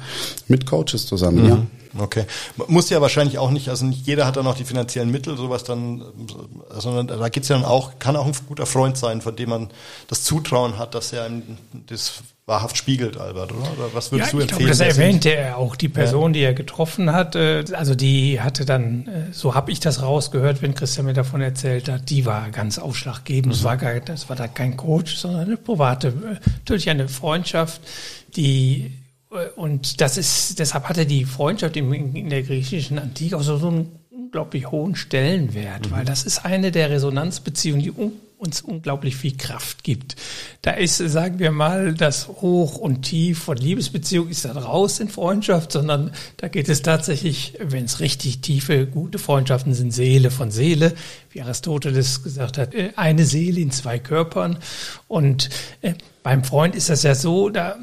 Mit Coaches zusammen, mhm. ja. Okay. Muss ja wahrscheinlich auch nicht, also nicht jeder hat dann auch die finanziellen Mittel, sowas dann, sondern da geht's ja dann auch, kann auch ein guter Freund sein, von dem man das Zutrauen hat, dass er einem das wahrhaft spiegelt, Albert, oder? oder was würdest ja, du empfehlen? Glaube, das erwähnte er auch, die Person, ja. die er getroffen hat, äh, also die hatte dann, äh, so habe ich das rausgehört, wenn Christian mir davon erzählt hat, die war ganz ausschlaggebend. Mhm. Das war gar, das war da kein Coach, sondern eine private, äh, natürlich eine Freundschaft, die und das ist, deshalb hatte die Freundschaft in, der griechischen Antike auch so, so einen unglaublich hohen Stellenwert, mhm. weil das ist eine der Resonanzbeziehungen, die uns unglaublich viel Kraft gibt. Da ist, sagen wir mal, das Hoch und Tief von Liebesbeziehung ist dann raus in Freundschaft, sondern da geht es tatsächlich, wenn es richtig tiefe, gute Freundschaften sind, Seele von Seele, wie Aristoteles gesagt hat, äh, eine Seele in zwei Körpern. Und äh, beim Freund ist das ja so, da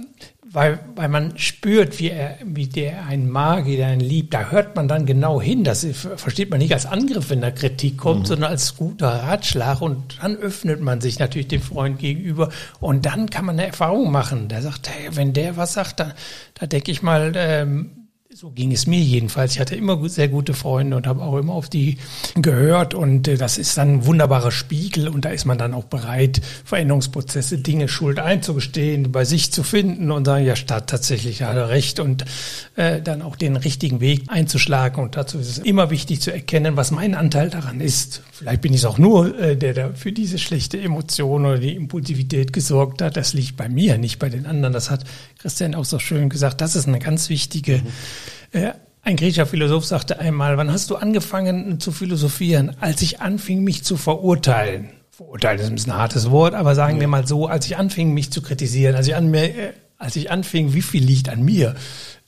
weil, weil man spürt, wie er, wie der einen mag, wie der einen liebt. Da hört man dann genau hin. Das versteht man nicht als Angriff, wenn da Kritik kommt, mhm. sondern als guter Ratschlag. Und dann öffnet man sich natürlich dem Freund gegenüber. Und dann kann man eine Erfahrung machen. Der sagt, hey, wenn der was sagt, da, da denke ich mal, ähm, so ging es mir jedenfalls. Ich hatte immer sehr gute Freunde und habe auch immer auf die gehört. Und äh, das ist dann ein wunderbarer Spiegel. Und da ist man dann auch bereit, Veränderungsprozesse, Dinge, Schuld einzugestehen, bei sich zu finden und sagen, ja, statt tatsächlich hat er recht. Und äh, dann auch den richtigen Weg einzuschlagen. Und dazu ist es immer wichtig zu erkennen, was mein Anteil daran ist. Vielleicht bin ich es auch nur, äh, der da für diese schlechte Emotion oder die Impulsivität gesorgt hat. Das liegt bei mir, nicht bei den anderen. Das hat Christian auch so schön gesagt. Das ist eine ganz wichtige mhm ein griechischer Philosoph sagte einmal, wann hast du angefangen zu philosophieren? Als ich anfing, mich zu verurteilen. Verurteilen ist ein bisschen ein hartes Wort, aber sagen wir mal so, als ich anfing, mich zu kritisieren, als ich, an mir, äh, als ich anfing, wie viel liegt an mir,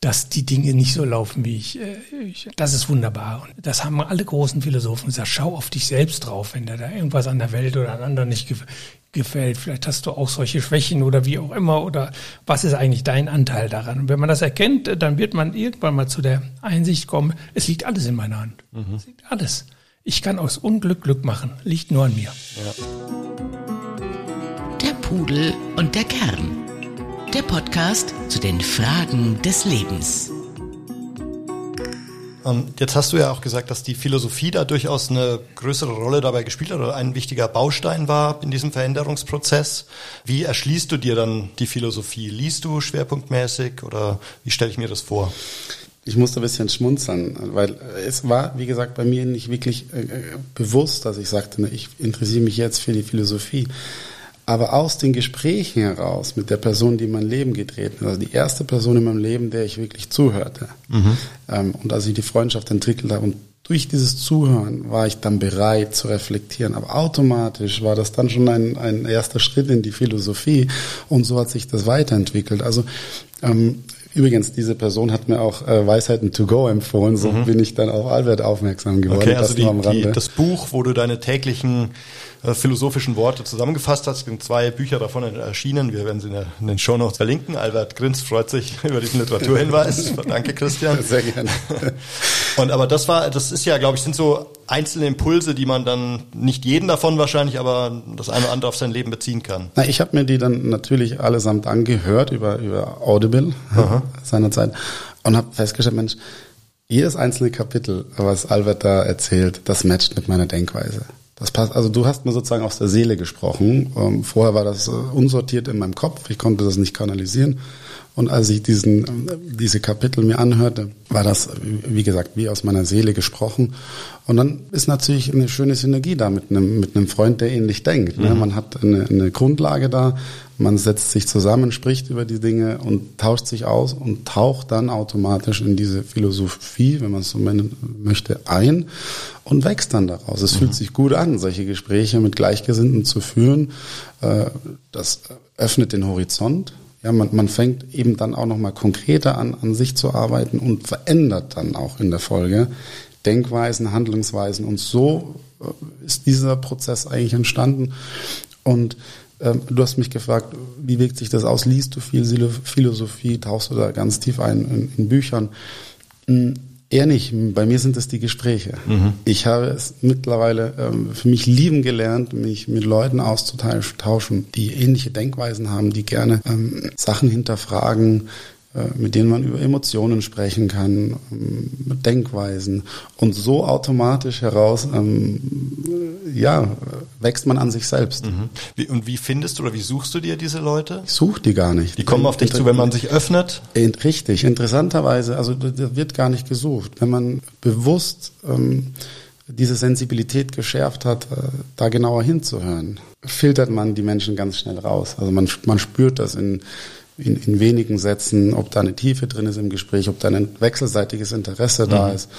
dass die Dinge nicht so laufen, wie ich, äh, ich. Das ist wunderbar. Und das haben alle großen Philosophen gesagt. Schau auf dich selbst drauf, wenn dir da irgendwas an der Welt oder an anderen nicht gefällt. Vielleicht hast du auch solche Schwächen oder wie auch immer oder was ist eigentlich dein Anteil daran? Und wenn man das erkennt, dann wird man irgendwann mal zu der Einsicht kommen, es liegt alles in meiner Hand. Mhm. Es liegt alles. Ich kann aus Unglück Glück machen, liegt nur an mir. Ja. Der Pudel und der Kern. Der Podcast zu den Fragen des Lebens. Ähm, jetzt hast du ja auch gesagt, dass die Philosophie da durchaus eine größere Rolle dabei gespielt hat oder ein wichtiger Baustein war in diesem Veränderungsprozess. Wie erschließt du dir dann die Philosophie? Liest du schwerpunktmäßig oder wie stelle ich mir das vor? Ich musste ein bisschen schmunzeln, weil es war, wie gesagt, bei mir nicht wirklich äh, bewusst, dass ich sagte, ne, ich interessiere mich jetzt für die Philosophie. Aber aus den Gesprächen heraus mit der Person, die mein Leben getreten hat, also die erste Person in meinem Leben, der ich wirklich zuhörte, mhm. ähm, und als ich die Freundschaft entwickelt habe und durch dieses Zuhören war ich dann bereit zu reflektieren. Aber automatisch war das dann schon ein, ein erster Schritt in die Philosophie und so hat sich das weiterentwickelt. Also ähm, Übrigens, diese Person hat mir auch äh, Weisheiten to go empfohlen, so mhm. bin ich dann auf Albert aufmerksam geworden. Okay, also die, die, das Buch, wo du deine täglichen äh, philosophischen Worte zusammengefasst hast. Es sind zwei Bücher davon erschienen. Wir werden sie in, der, in den Shownotes verlinken. Albert Grins freut sich über diesen Literaturhinweis. Danke, Christian. Sehr gerne. Und aber das war, das ist ja, glaube ich, sind so einzelne Impulse, die man dann nicht jeden davon wahrscheinlich, aber das eine oder andere auf sein Leben beziehen kann. Na, ich habe mir die dann natürlich allesamt angehört über über Audible Aha. seinerzeit und habe festgestellt, Mensch, jedes einzelne Kapitel, was Albert da erzählt, das matcht mit meiner Denkweise. Das passt. Also du hast mir sozusagen aus der Seele gesprochen. Ähm, vorher war das äh, unsortiert in meinem Kopf. Ich konnte das nicht kanalisieren. Und als ich diesen, äh, diese Kapitel mir anhörte, war das, wie gesagt, wie aus meiner Seele gesprochen. Und dann ist natürlich eine schöne Synergie da mit einem, mit einem Freund, der ähnlich denkt. Ne? Mhm. Man hat eine, eine Grundlage da, man setzt sich zusammen, spricht über die Dinge und tauscht sich aus und taucht dann automatisch in diese Philosophie, wenn man es so nennen möchte, ein und wächst dann daraus. Es mhm. fühlt sich gut an, solche Gespräche mit Gleichgesinnten zu führen. Äh, das öffnet den Horizont. Ja, man, man fängt eben dann auch nochmal konkreter an, an sich zu arbeiten und verändert dann auch in der Folge Denkweisen, Handlungsweisen. Und so äh, ist dieser Prozess eigentlich entstanden. Und du hast mich gefragt, wie wirkt sich das aus? Liest du viel Philosophie? Tauchst du da ganz tief ein in, in Büchern? Hm, eher nicht. Bei mir sind es die Gespräche. Mhm. Ich habe es mittlerweile ähm, für mich lieben gelernt, mich mit Leuten auszutauschen, die ähnliche Denkweisen haben, die gerne ähm, Sachen hinterfragen, mit denen man über Emotionen sprechen kann, ähm, Denkweisen und so automatisch heraus, ähm, ja, wächst man an sich selbst. Mhm. Wie, und wie findest du oder wie suchst du dir diese Leute? Ich suche die gar nicht. Die kommen auf dich zu, wenn man sich öffnet? Richtig, interessanterweise, also da wird gar nicht gesucht. Wenn man bewusst ähm, diese Sensibilität geschärft hat, äh, da genauer hinzuhören, filtert man die Menschen ganz schnell raus. Also man, man spürt das in in, in wenigen Sätzen, ob da eine Tiefe drin ist im Gespräch, ob da ein wechselseitiges Interesse da mhm. ist.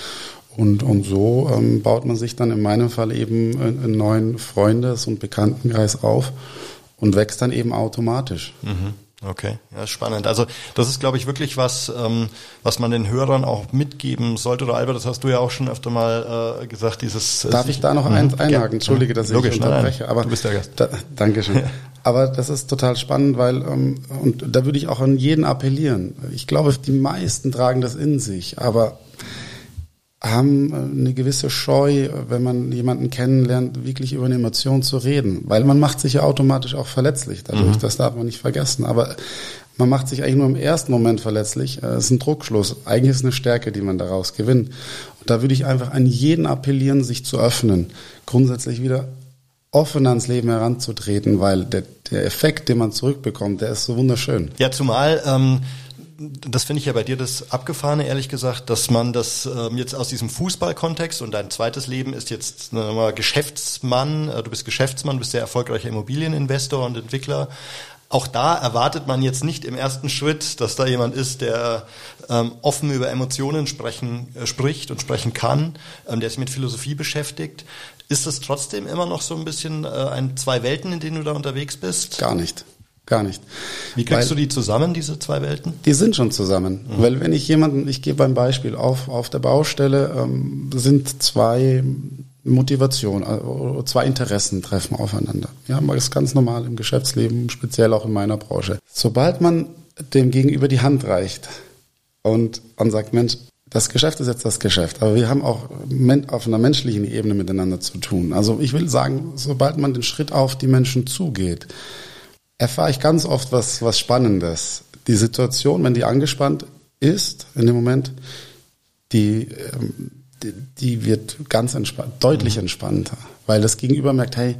Und, und so ähm, baut man sich dann in meinem Fall eben einen neuen Freundes- und Bekanntenkreis auf und wächst dann eben automatisch. Mhm. Okay, ja, spannend. Also das ist, glaube ich, wirklich was, ähm, was man den Hörern auch mitgeben sollte. Oder Albert, das hast du ja auch schon öfter mal äh, gesagt, dieses... Äh, Darf ich da noch mhm. eins einhaken? Entschuldige, dass Logisch, ich unterbreche. Nein, nein. aber du bist der Gast. Da, Dankeschön. Ja. Aber das ist total spannend, weil, ähm, und da würde ich auch an jeden appellieren. Ich glaube, die meisten tragen das in sich, aber haben äh, eine gewisse Scheu, wenn man jemanden kennenlernt, wirklich über eine Emotion zu reden. Weil man macht sich ja automatisch auch verletzlich dadurch, mhm. das darf man nicht vergessen. Aber man macht sich eigentlich nur im ersten Moment verletzlich. Es äh, ist ein Druckschluss. Eigentlich ist es eine Stärke, die man daraus gewinnt. Und da würde ich einfach an jeden appellieren, sich zu öffnen. Grundsätzlich wieder offen ans Leben heranzutreten, weil der, der Effekt, den man zurückbekommt, der ist so wunderschön. Ja, zumal ähm, das finde ich ja bei dir das Abgefahrene, ehrlich gesagt, dass man das ähm, jetzt aus diesem Fußballkontext und dein zweites Leben ist jetzt äh, Geschäftsmann, äh, du bist Geschäftsmann, bist sehr erfolgreicher Immobilieninvestor und Entwickler. Auch da erwartet man jetzt nicht im ersten Schritt, dass da jemand ist, der ähm, offen über Emotionen sprechen, äh, spricht und sprechen kann, ähm, der sich mit Philosophie beschäftigt. Ist es trotzdem immer noch so ein bisschen äh, ein zwei Welten, in denen du da unterwegs bist? Gar nicht. Gar nicht. Wie kriegst Weil, du die zusammen, diese zwei Welten? Die sind schon zusammen. Mhm. Weil wenn ich jemanden, ich gebe ein Beispiel, auf, auf der Baustelle ähm, sind zwei Motivationen, also zwei Interessen treffen aufeinander. Ja, das ist ganz normal im Geschäftsleben, speziell auch in meiner Branche. Sobald man dem Gegenüber die Hand reicht und man sagt, Mensch, das Geschäft ist jetzt das Geschäft, aber wir haben auch auf einer menschlichen Ebene miteinander zu tun. Also ich will sagen, sobald man den Schritt auf die Menschen zugeht, erfahre ich ganz oft was, was Spannendes. Die Situation, wenn die angespannt ist, in dem Moment, die, ähm, die, die wird ganz entspannt, deutlich mhm. entspannter, weil das Gegenüber merkt, hey,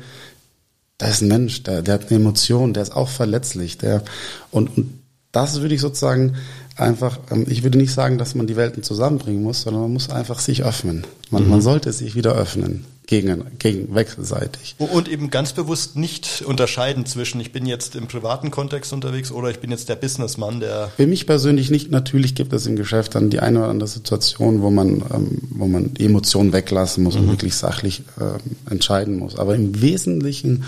da ist ein Mensch, der, der hat eine Emotion, der ist auch verletzlich, der, und, und das würde ich sozusagen einfach, ähm, ich würde nicht sagen, dass man die Welten zusammenbringen muss, sondern man muss einfach sich öffnen. Man, mhm. man sollte sich wieder öffnen gegen, gegen wechselseitig. Und eben ganz bewusst nicht unterscheiden zwischen, ich bin jetzt im privaten Kontext unterwegs oder ich bin jetzt der Businessmann, der. Für mich persönlich nicht. Natürlich gibt es im Geschäft dann die eine oder andere Situation, wo man, ähm, wo man die Emotionen weglassen muss mhm. und wirklich sachlich äh, entscheiden muss. Aber im Wesentlichen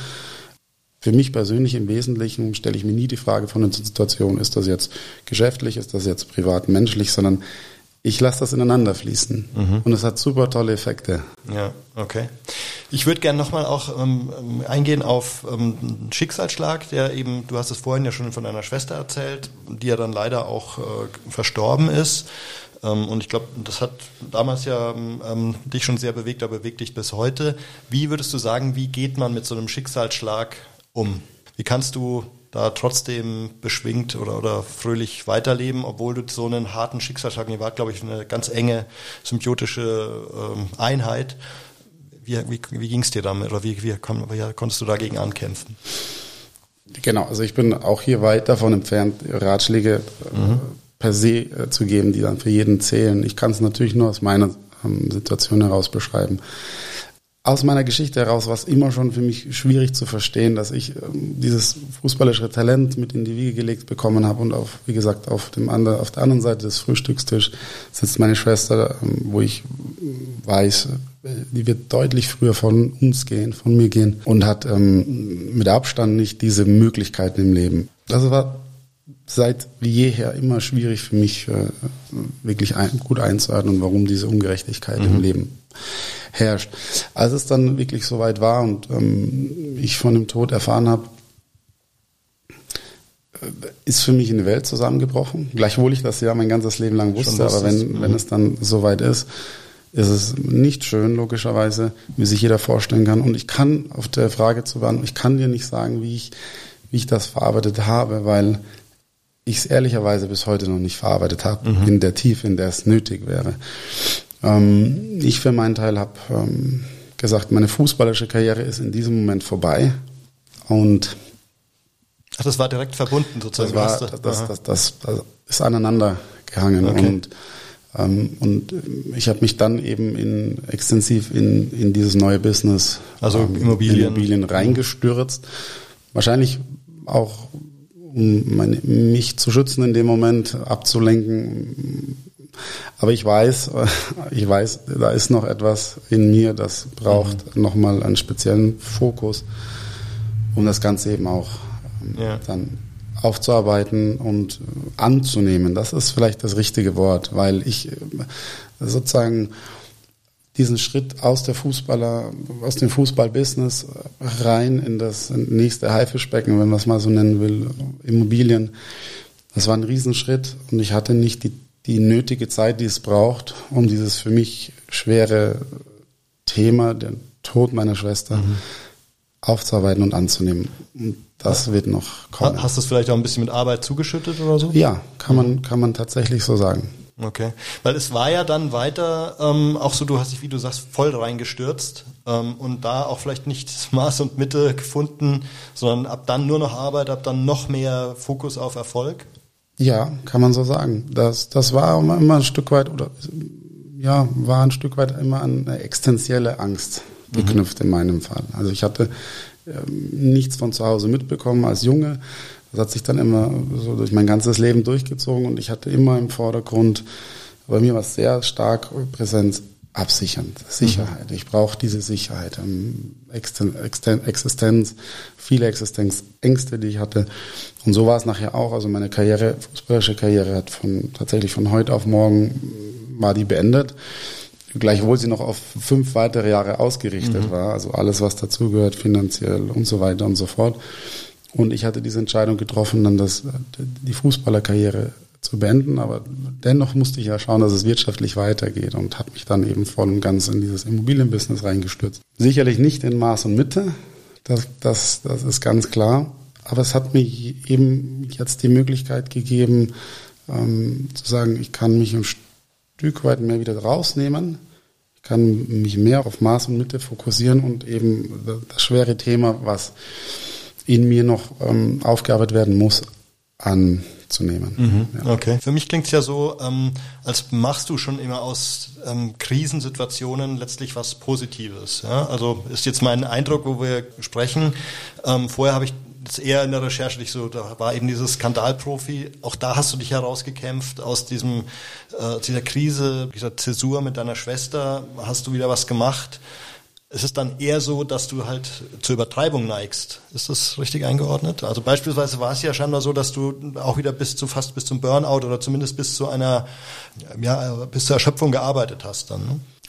für mich persönlich im Wesentlichen stelle ich mir nie die Frage von der Situation, ist das jetzt geschäftlich, ist das jetzt privat, menschlich, sondern ich lasse das ineinander fließen. Mhm. Und es hat super tolle Effekte. Ja, okay. Ich würde gerne nochmal auch ähm, eingehen auf ähm, einen Schicksalsschlag, der eben, du hast es vorhin ja schon von deiner Schwester erzählt, die ja dann leider auch äh, verstorben ist. Ähm, und ich glaube, das hat damals ja ähm, dich schon sehr bewegt, aber bewegt dich bis heute. Wie würdest du sagen, wie geht man mit so einem Schicksalsschlag um? Wie kannst du da trotzdem beschwingt oder, oder fröhlich weiterleben, obwohl du so einen harten Schicksalsschlag, ihr wart, glaube ich, eine ganz enge symbiotische ähm, Einheit. Wie, wie, wie ging es dir damit oder wie, wie, kon, wie konntest du dagegen ankämpfen? Genau, also ich bin auch hier weit davon entfernt, Ratschläge äh, mhm. per se äh, zu geben, die dann für jeden zählen. Ich kann es natürlich nur aus meiner ähm, Situation heraus beschreiben aus meiner Geschichte heraus war es immer schon für mich schwierig zu verstehen, dass ich ähm, dieses fußballische Talent mit in die Wiege gelegt bekommen habe und auf, wie gesagt, auf dem anderen, auf der anderen Seite des Frühstückstisch sitzt meine Schwester, ähm, wo ich weiß, die wird deutlich früher von uns gehen, von mir gehen und hat ähm, mit Abstand nicht diese Möglichkeiten im Leben. Das war seit wie jeher immer schwierig für mich, äh, wirklich ein, gut einzuordnen, warum diese Ungerechtigkeit mhm. im Leben herrscht. Als es dann wirklich soweit war und ähm, ich von dem Tod erfahren habe, äh, ist für mich eine Welt zusammengebrochen. Gleichwohl ich das ja mein ganzes Leben lang wusste, aber wenn, mhm. wenn es dann soweit ist, ist es nicht schön, logischerweise, wie sich jeder vorstellen kann. Und ich kann auf der Frage zu beantworten, ich kann dir nicht sagen, wie ich, wie ich das verarbeitet habe, weil ich es ehrlicherweise bis heute noch nicht verarbeitet habe, mhm. in der Tiefe, in der es nötig wäre. Ähm, ich für meinen Teil habe ähm, gesagt, meine fußballische Karriere ist in diesem Moment vorbei. Und Ach, das war direkt verbunden sozusagen. Das, war, das, das, das, das, ist aneinander gehangen. Okay. Und, ähm, und ich habe mich dann eben in, extensiv in, in dieses neue Business, also ähm, Immobilien. Immobilien reingestürzt. Wahrscheinlich auch um meine, mich zu schützen in dem Moment, abzulenken, Aber ich weiß, ich weiß, da ist noch etwas in mir, das braucht mhm. nochmal einen speziellen Fokus, um das Ganze eben auch ähm, ja. dann aufzuarbeiten und anzunehmen. Das ist vielleicht das richtige Wort, weil ich äh, sozusagen diesen Schritt aus der Fußballer, aus dem Fußballbusiness rein in das nächste Haifischbecken, wenn man es mal so nennen will, Immobilien. Das war ein Riesenschritt und ich hatte nicht die, die nötige Zeit, die es braucht, um dieses für mich schwere Thema, den Tod meiner Schwester, mhm. aufzuarbeiten und anzunehmen. Und das wird noch kommen. Hast du es vielleicht auch ein bisschen mit Arbeit zugeschüttet oder so? Ja, kann man, kann man tatsächlich so sagen. Okay, weil es war ja dann weiter ähm, auch so, du hast dich, wie du sagst, voll reingestürzt ähm, und da auch vielleicht nicht Maß und Mitte gefunden, sondern ab dann nur noch Arbeit, ab dann noch mehr Fokus auf Erfolg. Ja, kann man so sagen. Das, das war immer ein Stück weit oder ja, war ein Stück weit immer an eine existenzielle Angst geknüpft mhm. in meinem Fall. Also ich hatte ähm, nichts von zu Hause mitbekommen als Junge das hat sich dann immer so durch mein ganzes Leben durchgezogen und ich hatte immer im Vordergrund, bei mir war es sehr stark präsent, absichernd, Sicherheit. Ich brauche diese Sicherheit, ähm, Existenz, viele Existenzängste, die ich hatte. Und so war es nachher auch. Also meine Karriere, fußballische Karriere hat von tatsächlich von heute auf morgen war die beendet. Gleichwohl sie noch auf fünf weitere Jahre ausgerichtet mhm. war. Also alles, was dazugehört, finanziell und so weiter und so fort. Und ich hatte diese Entscheidung getroffen, dann das, die Fußballerkarriere zu beenden, aber dennoch musste ich ja schauen, dass es wirtschaftlich weitergeht und habe mich dann eben voll und ganz in dieses Immobilienbusiness reingestürzt. Sicherlich nicht in Maß und Mitte, das, das, das ist ganz klar, aber es hat mir eben jetzt die Möglichkeit gegeben, ähm, zu sagen, ich kann mich ein Stück weit mehr wieder rausnehmen, ich kann mich mehr auf Maß und Mitte fokussieren und eben das schwere Thema, was in mir noch ähm, aufgearbeitet werden muss, anzunehmen. Mhm, ja. Okay. Für mich klingt es ja so, ähm, als machst du schon immer aus ähm, Krisensituationen letztlich was Positives. Ja? Also ist jetzt mein Eindruck, wo wir sprechen. Ähm, vorher habe ich das eher in der Recherche dich so, da war eben dieses Skandalprofi. Auch da hast du dich herausgekämpft aus diesem, äh, dieser Krise, dieser Zäsur mit deiner Schwester. Hast du wieder was gemacht? Es ist dann eher so, dass du halt zur Übertreibung neigst. Ist das richtig eingeordnet? Also beispielsweise war es ja scheinbar so, dass du auch wieder bis zu fast bis zum Burnout oder zumindest bis zu einer, ja, bis zur Erschöpfung gearbeitet hast dann.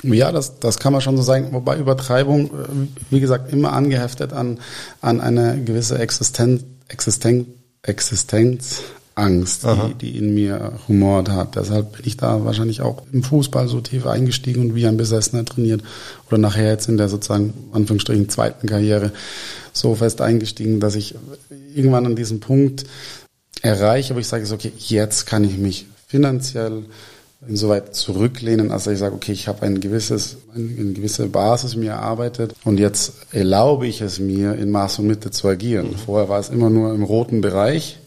Ne? Ja, das, das kann man schon so sagen. Wobei Übertreibung, äh, wie gesagt, immer angeheftet an, an eine gewisse Existenz, Existenz, Existenz Angst, die, die in mir humort hat. Deshalb bin ich da wahrscheinlich auch im Fußball so tief eingestiegen und wie ein Besessener trainiert. Oder nachher jetzt in der sozusagen, Anführungsstrichen, zweiten Karriere so fest eingestiegen, dass ich irgendwann an diesem Punkt erreiche, wo ich sage, okay, jetzt kann ich mich finanziell insoweit zurücklehnen, als ich sage, okay, ich habe ein gewisses, eine gewisse Basis mir erarbeitet und jetzt erlaube ich es mir, in Maß und Mitte zu agieren. Vorher war es immer nur im roten Bereich,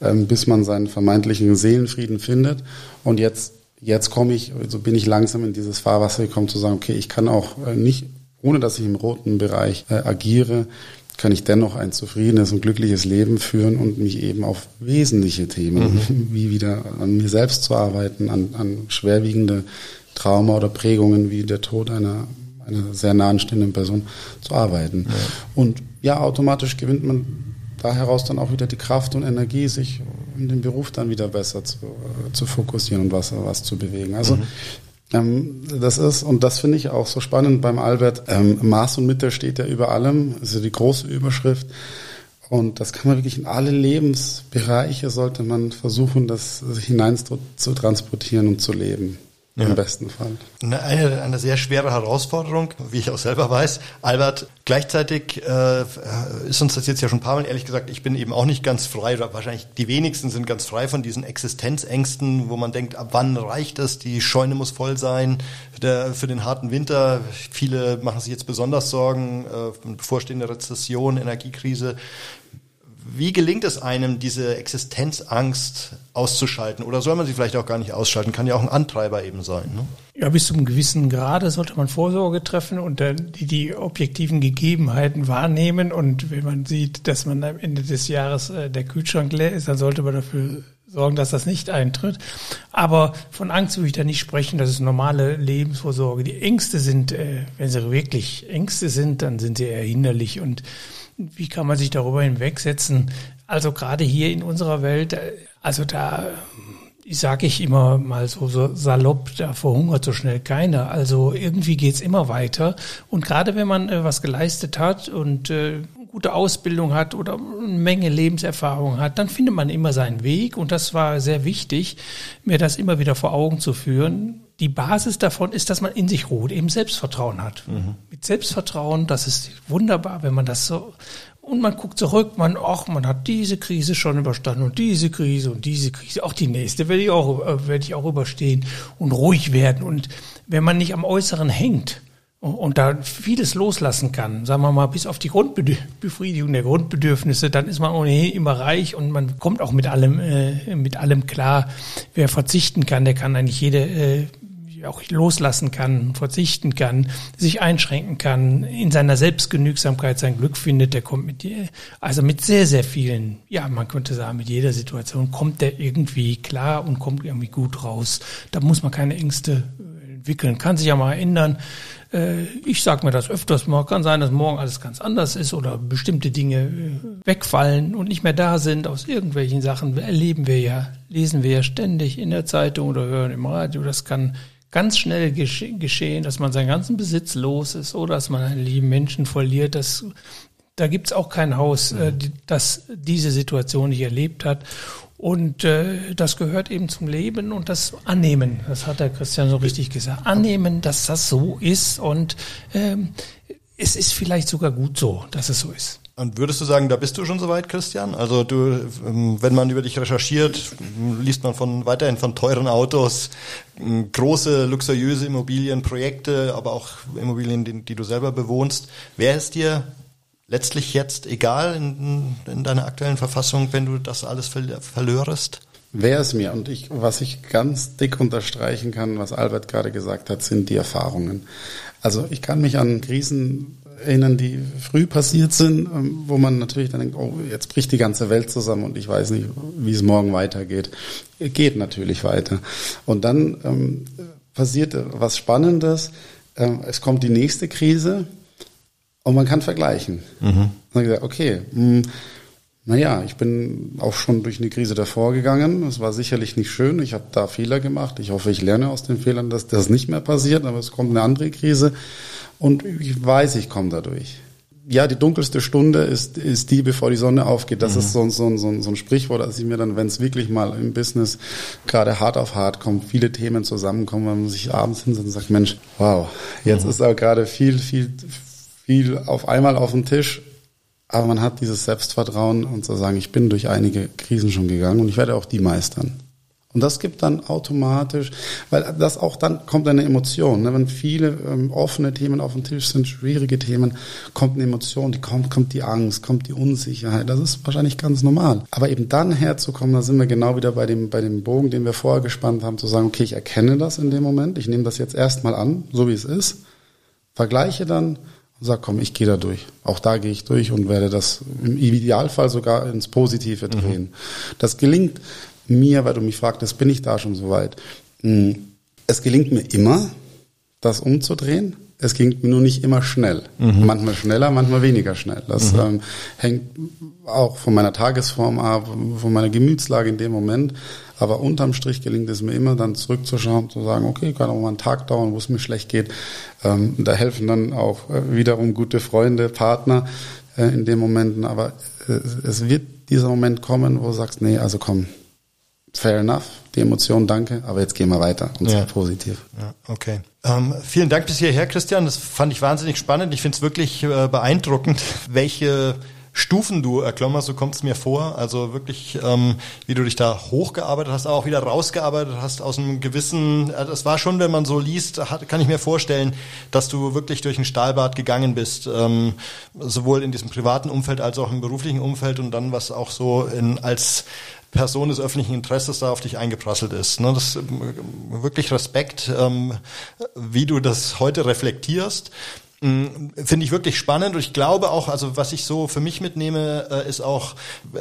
bis man seinen vermeintlichen Seelenfrieden findet und jetzt, jetzt komme ich, so also bin ich langsam in dieses Fahrwasser gekommen zu sagen, okay, ich kann auch äh, nicht, ohne dass ich im roten Bereich äh, agiere, kann ich dennoch ein zufriedenes und glückliches Leben führen und mich eben auf wesentliche Themen, mhm. wie wieder an mir selbst zu arbeiten, an, an schwerwiegende Trauma oder Prägungen wie der Tod einer, einer sehr nahen stehenden Person zu arbeiten. Ja. Und ja, automatisch gewinnt man da heraus dann auch wieder die Kraft und Energie, sich in den Beruf dann wieder besser zu, zu fokussieren und was, was zu bewegen. Also mhm. Ähm, das ist, und das finde ich auch so spannend beim Albert, ähm, Maß und Mitte steht ja über allem, also die große Überschrift. Und das kann man wirklich in alle Lebensbereiche, sollte man versuchen, das hinein zu, zu transportieren und zu leben. Ja. Im besten Fall. Eine, eine sehr schwere Herausforderung, wie ich auch selber weiß. Albert, gleichzeitig äh, ist uns das jetzt ja schon ein paar Mal ehrlich gesagt, ich bin eben auch nicht ganz frei, oder wahrscheinlich die wenigsten sind ganz frei von diesen Existenzängsten, wo man denkt, ab wann reicht es, die Scheune muss voll sein der, für den harten Winter. Viele machen sich jetzt besonders Sorgen, äh, bevorstehende Rezession, Energiekrise. Wie gelingt es einem, diese Existenzangst auszuschalten? Oder soll man sie vielleicht auch gar nicht ausschalten? Kann ja auch ein Antreiber eben sein. Ne? Ja, bis zu einem gewissen Grade sollte man Vorsorge treffen und dann die, die objektiven Gegebenheiten wahrnehmen. Und wenn man sieht, dass man am Ende des Jahres äh, der Kühlschrank leer ist, dann sollte man dafür sorgen, dass das nicht eintritt. Aber von Angst will ich da nicht sprechen. Das ist normale Lebensvorsorge. Die Ängste sind, äh, wenn sie wirklich Ängste sind, dann sind sie eher hinderlich. Und wie kann man sich darüber hinwegsetzen? Also gerade hier in unserer Welt, äh, also da sage ich immer mal so, so salopp, da verhungert so schnell keiner. Also irgendwie geht's immer weiter. Und gerade wenn man äh, was geleistet hat und äh, gute Ausbildung hat oder eine Menge Lebenserfahrung hat, dann findet man immer seinen Weg. Und das war sehr wichtig, mir das immer wieder vor Augen zu führen. Die Basis davon ist, dass man in sich ruht, eben Selbstvertrauen hat. Mhm. Mit Selbstvertrauen, das ist wunderbar, wenn man das so und man guckt zurück, man, ach, man hat diese Krise schon überstanden und diese Krise und diese Krise, auch die nächste werde ich auch, äh, werde ich auch überstehen und ruhig werden. Und wenn man nicht am Äußeren hängt, und da vieles loslassen kann, sagen wir mal, bis auf die Grundbefriedigung der Grundbedürfnisse, dann ist man ohnehin immer reich und man kommt auch mit allem, äh, mit allem klar. Wer verzichten kann, der kann eigentlich jede, äh, auch loslassen kann, verzichten kann, sich einschränken kann, in seiner Selbstgenügsamkeit sein Glück findet, der kommt mit also mit sehr, sehr vielen, ja, man könnte sagen, mit jeder Situation kommt der irgendwie klar und kommt irgendwie gut raus. Da muss man keine Ängste entwickeln, kann sich ja mal ändern. Äh, ich sage mir das öfters mal, kann sein, dass morgen alles ganz anders ist oder bestimmte Dinge äh, wegfallen und nicht mehr da sind aus irgendwelchen Sachen. Erleben wir ja, lesen wir ja ständig in der Zeitung oder hören im Radio. Das kann ganz schnell geschehen, dass man seinen ganzen Besitz los ist oder dass man einen lieben Menschen verliert. Das, da gibt's auch kein Haus, äh, das diese Situation nicht erlebt hat. Und äh, das gehört eben zum Leben und das Annehmen. Das hat der Christian so richtig gesagt. Annehmen, dass das so ist und ähm, es ist vielleicht sogar gut so, dass es so ist. Und würdest du sagen, da bist du schon soweit, Christian? Also du, ähm, wenn man über dich recherchiert, liest man von weiterhin von teuren Autos, große luxuriöse Immobilienprojekte, aber auch Immobilien, die, die du selber bewohnst. Wer ist dir letztlich jetzt egal in, in deiner aktuellen Verfassung, wenn du das alles verlörest? Wäre es mir. Und ich, was ich ganz dick unterstreichen kann, was Albert gerade gesagt hat, sind die Erfahrungen. Also ich kann mich an Krisen erinnern, die früh passiert sind, ähm, wo man natürlich dann denkt, oh, jetzt bricht die ganze Welt zusammen und ich weiß nicht, wie es morgen weitergeht. Geht natürlich weiter. Und dann ähm, passiert was Spannendes. Ähm, es kommt die nächste Krise und man kann vergleichen. Mhm. Dann gesagt, okay, mh, hm, naja, ich bin auch schon durch eine Krise davor gegangen. Es war sicherlich nicht schön. Ich habe da Fehler gemacht. Ich hoffe, ich lerne aus den Fehlern, dass das nicht mehr passiert. Aber es kommt eine andere Krise und ich weiß, ich komme dadurch. Ja, die dunkelste Stunde ist, ist die, bevor die Sonne aufgeht. Das mhm. ist so, so, so, so ein Sprichwort, dass ich mir dann, wenn es wirklich mal im Business gerade hart auf hart kommt, viele Themen zusammenkommen, wenn man sich abends hinsetzt und sagt, Mensch, wow, jetzt mhm. ist auch gerade viel, viel, viel auf einmal auf dem Tisch, aber man hat dieses Selbstvertrauen und zu sagen, ich bin durch einige Krisen schon gegangen und ich werde auch die meistern. Und das gibt dann automatisch, weil das auch dann kommt eine Emotion. Ne? Wenn viele ähm, offene Themen auf dem Tisch sind, schwierige Themen, kommt eine Emotion, die kommt, kommt die Angst, kommt die Unsicherheit. Das ist wahrscheinlich ganz normal. Aber eben dann herzukommen, da sind wir genau wieder bei dem, bei dem Bogen, den wir vorher gespannt haben, zu sagen, okay, ich erkenne das in dem Moment, ich nehme das jetzt erstmal an, so wie es ist, vergleiche dann und sage, komm, ich gehe da durch. Auch da gehe ich durch und werde das im Idealfall sogar ins Positive mhm. drehen. Mhm. Das gelingt mir, weil du mich fragtest, bin ich da schon so weit? Hm, es gelingt mir immer, das umzudrehen. Es ging nur nicht immer schnell. Mhm. Manchmal schneller, manchmal weniger schnell. Das mhm. ähm, hängt auch von meiner Tagesform ab, von meiner Gemütslage in dem Moment. Aber unterm Strich gelingt es mir immer, dann zurückzuschauen, zu sagen, okay, kann auch mal einen Tag dauern, wo es mir schlecht geht. Ähm, da helfen dann auch äh, wiederum gute Freunde, Partner äh, in den Momenten. Aber äh, es wird dieser Moment kommen, wo du sagst, nee, also komm, fair enough, die Emotion, danke, aber jetzt gehen wir weiter und ja. positiv. Ja, okay. Ähm, vielen Dank bis hierher, Christian. Das fand ich wahnsinnig spannend. Ich finde es wirklich äh, beeindruckend, welche Stufen du erklommen so kommt es mir vor. Also wirklich, ähm, wie du dich da hochgearbeitet hast, auch wieder rausgearbeitet hast aus einem gewissen, äh, das war schon, wenn man so liest, hat, kann ich mir vorstellen, dass du wirklich durch ein Stahlbad gegangen bist, ähm, sowohl in diesem privaten Umfeld als auch im beruflichen Umfeld und dann was auch so in, als Person des öffentlichen Interesses da auf dich eingeprasselt ist. Ne? Das wirklich Respekt, ähm, wie du das heute reflektierst. Mm, finde ich wirklich spannend und ich glaube auch, also was ich so für mich mitnehme, äh, ist auch,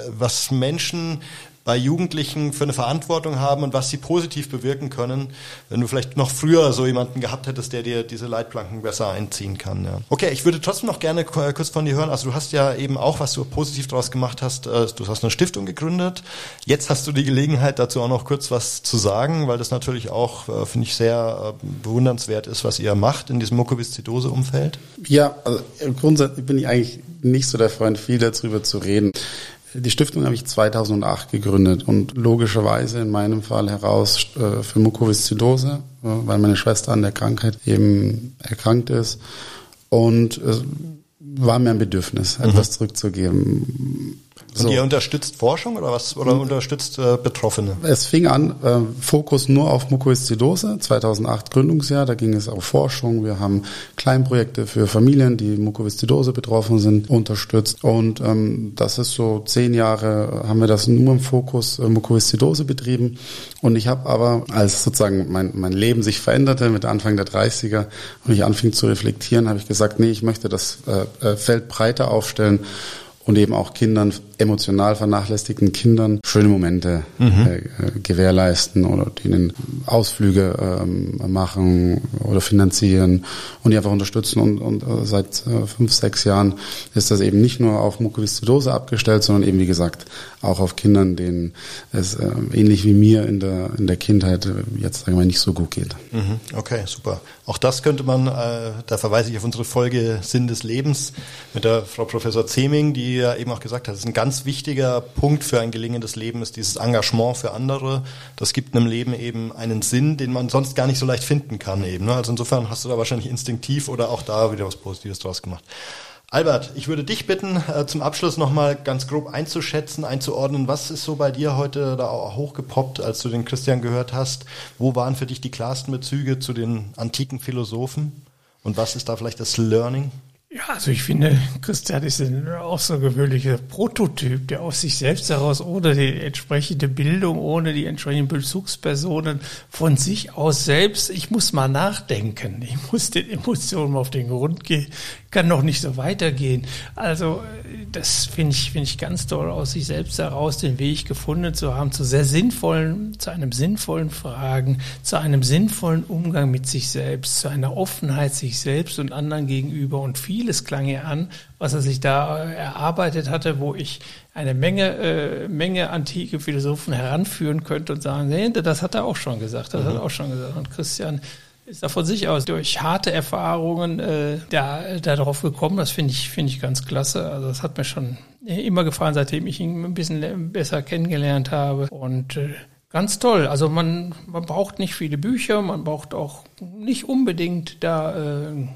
was Menschen bei Jugendlichen für eine Verantwortung haben und was sie positiv bewirken können, wenn du vielleicht noch früher so jemanden gehabt hättest, der dir diese Leitplanken besser einziehen kann. Ja. Okay, ich würde trotzdem noch gerne kurz von dir hören. Also du hast ja eben auch, was du positiv daraus gemacht hast, äh, du hast eine Stiftung gegründet. Jetzt hast du die Gelegenheit, dazu auch noch kurz was zu sagen, weil das natürlich auch, äh, finde ich, sehr äh, bewundernswert ist, was ihr macht in diesem Mukoviszidose-Umfeld. Ja, also grundsätzlich bin ich eigentlich nicht so der Freund, viel darüber zu reden. Die Stiftung habe ich 2008 gegründet und logischerweise in meinem Fall heraus äh, für Mukoviszidose, äh, weil meine Schwester an der Krankheit eben erkrankt ist und es war mir ein Bedürfnis, etwas mhm. zurückzugeben. So. Und ihr unterstützt Forschung oder was oder unterstützt äh, Betroffene? Es fing an, äh, Fokus nur auf Mukoviszidose, 2008 Gründungsjahr, da ging es auf Forschung. Wir haben Kleinprojekte für Familien, die Mukoviszidose betroffen sind, unterstützt. Und ähm, das ist so zehn Jahre haben wir das nur im Fokus äh, Mukoviszidose betrieben. Und ich habe aber, als sozusagen mein, mein Leben sich veränderte mit Anfang der 30er und ich anfing zu reflektieren, habe ich gesagt, nee, ich möchte das äh, äh Feld breiter aufstellen und eben auch Kindern, emotional vernachlässigten Kindern schöne Momente mhm. äh, gewährleisten oder denen Ausflüge ähm, machen oder finanzieren und die einfach unterstützen. Und, und äh, seit äh, fünf, sechs Jahren ist das eben nicht nur auf Mukoviszidose abgestellt, sondern eben wie gesagt auch auf Kindern, denen es äh, ähnlich wie mir in der in der Kindheit äh, jetzt sagen wir nicht so gut geht. Mhm. Okay, super. Auch das könnte man, äh, da verweise ich auf unsere Folge Sinn des Lebens mit der Frau Professor Zeming, die ja eben auch gesagt hat, das ist ein ganz wichtiger Punkt für ein gelingendes Leben, ist dieses Engagement für andere. Das gibt einem Leben eben einen Sinn, den man sonst gar nicht so leicht finden kann eben. Ne? Also insofern hast du da wahrscheinlich instinktiv oder auch da wieder was Positives draus gemacht. Albert, ich würde dich bitten, äh, zum Abschluss nochmal ganz grob einzuschätzen, einzuordnen, was ist so bei dir heute da hochgepoppt, als du den Christian gehört hast? Wo waren für dich die klarsten Bezüge zu den antiken Philosophen? Und was ist da vielleicht das Learning? Ja, also ich finde, Christian ist ein außergewöhnlicher Prototyp, der aus sich selbst heraus, ohne die entsprechende Bildung, ohne die entsprechenden Bezugspersonen von sich aus selbst, ich muss mal nachdenken, ich muss den Emotionen auf den Grund gehen, kann noch nicht so weitergehen. Also das finde ich, finde ich ganz toll, aus sich selbst heraus den Weg gefunden zu haben, zu sehr sinnvollen, zu einem sinnvollen Fragen, zu einem sinnvollen Umgang mit sich selbst, zu einer Offenheit sich selbst und anderen gegenüber und vieles klang hier an, was er sich da erarbeitet hatte, wo ich eine Menge, äh, Menge antike Philosophen heranführen könnte und sagen, nee, das hat er auch schon gesagt, das mhm. hat er auch schon gesagt. Und Christian ist da von sich aus durch harte Erfahrungen äh, da, da drauf gekommen. Das finde ich, finde ich ganz klasse. Also das hat mir schon immer gefallen, seitdem ich ihn ein bisschen besser kennengelernt habe. Und äh, ganz toll. Also man, man braucht nicht viele Bücher, man braucht auch nicht unbedingt da äh,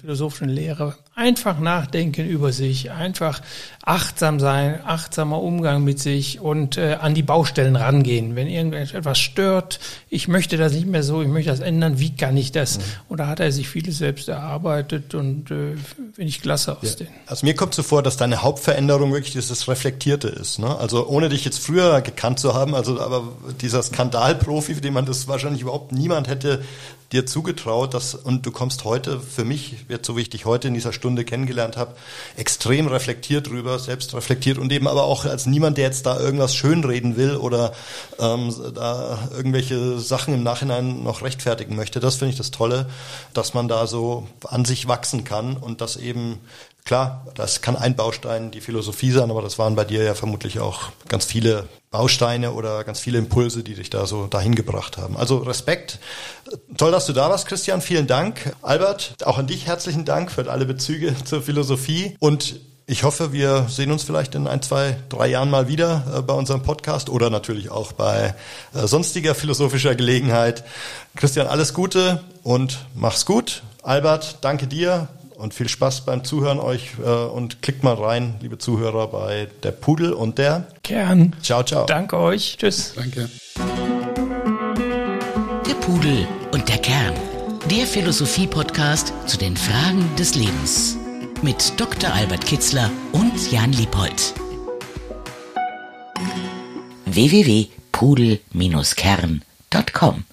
philosophischen Lehre. Einfach nachdenken über sich, einfach achtsam sein, achtsamer Umgang mit sich und äh, an die Baustellen rangehen. Wenn irgendetwas stört, ich möchte das nicht mehr so, ich möchte das ändern, wie kann ich das? Mhm. Und da hat er sich vieles selbst erarbeitet und äh, finde ich klasse aus ja. den. Also mir kommt so vor, dass deine Hauptveränderung wirklich dieses Reflektierte ist. Ne? Also ohne dich jetzt früher gekannt zu haben, also aber dieser Skandalprofi, für den man das wahrscheinlich überhaupt niemand hätte dir zugetraut, dass, und du kommst heute, für mich, jetzt so wie ich dich heute in dieser Stunde kennengelernt habe, extrem reflektiert drüber, selbst reflektiert und eben aber auch als niemand, der jetzt da irgendwas schönreden will oder ähm, da irgendwelche Sachen im Nachhinein noch rechtfertigen möchte. Das finde ich das Tolle, dass man da so an sich wachsen kann und das eben Klar, das kann ein Baustein die Philosophie sein, aber das waren bei dir ja vermutlich auch ganz viele Bausteine oder ganz viele Impulse, die dich da so dahin gebracht haben. Also Respekt. Toll, dass du da warst, Christian. Vielen Dank. Albert, auch an dich herzlichen Dank für alle Bezüge zur Philosophie und ich hoffe, wir sehen uns vielleicht in ein, zwei, drei Jahren mal wieder äh, bei unserem Podcast oder natürlich auch bei äh, sonstiger philosophischer Gelegenheit. Christian, alles Gute und mach's gut. Albert, danke dir und viel Spaß beim Zuhören euch äh, und klickt mal rein, liebe Zuhörer, bei der Pudel und der Kern. Ciao, ciao. Danke euch. Tschüss. Danke. Der Pudel und der Kern. Der Philosophie-Podcast zu den Fragen des Lebens. Mit Dr. Albert Kitzler und Jan Liebold. www.pudel-kern.com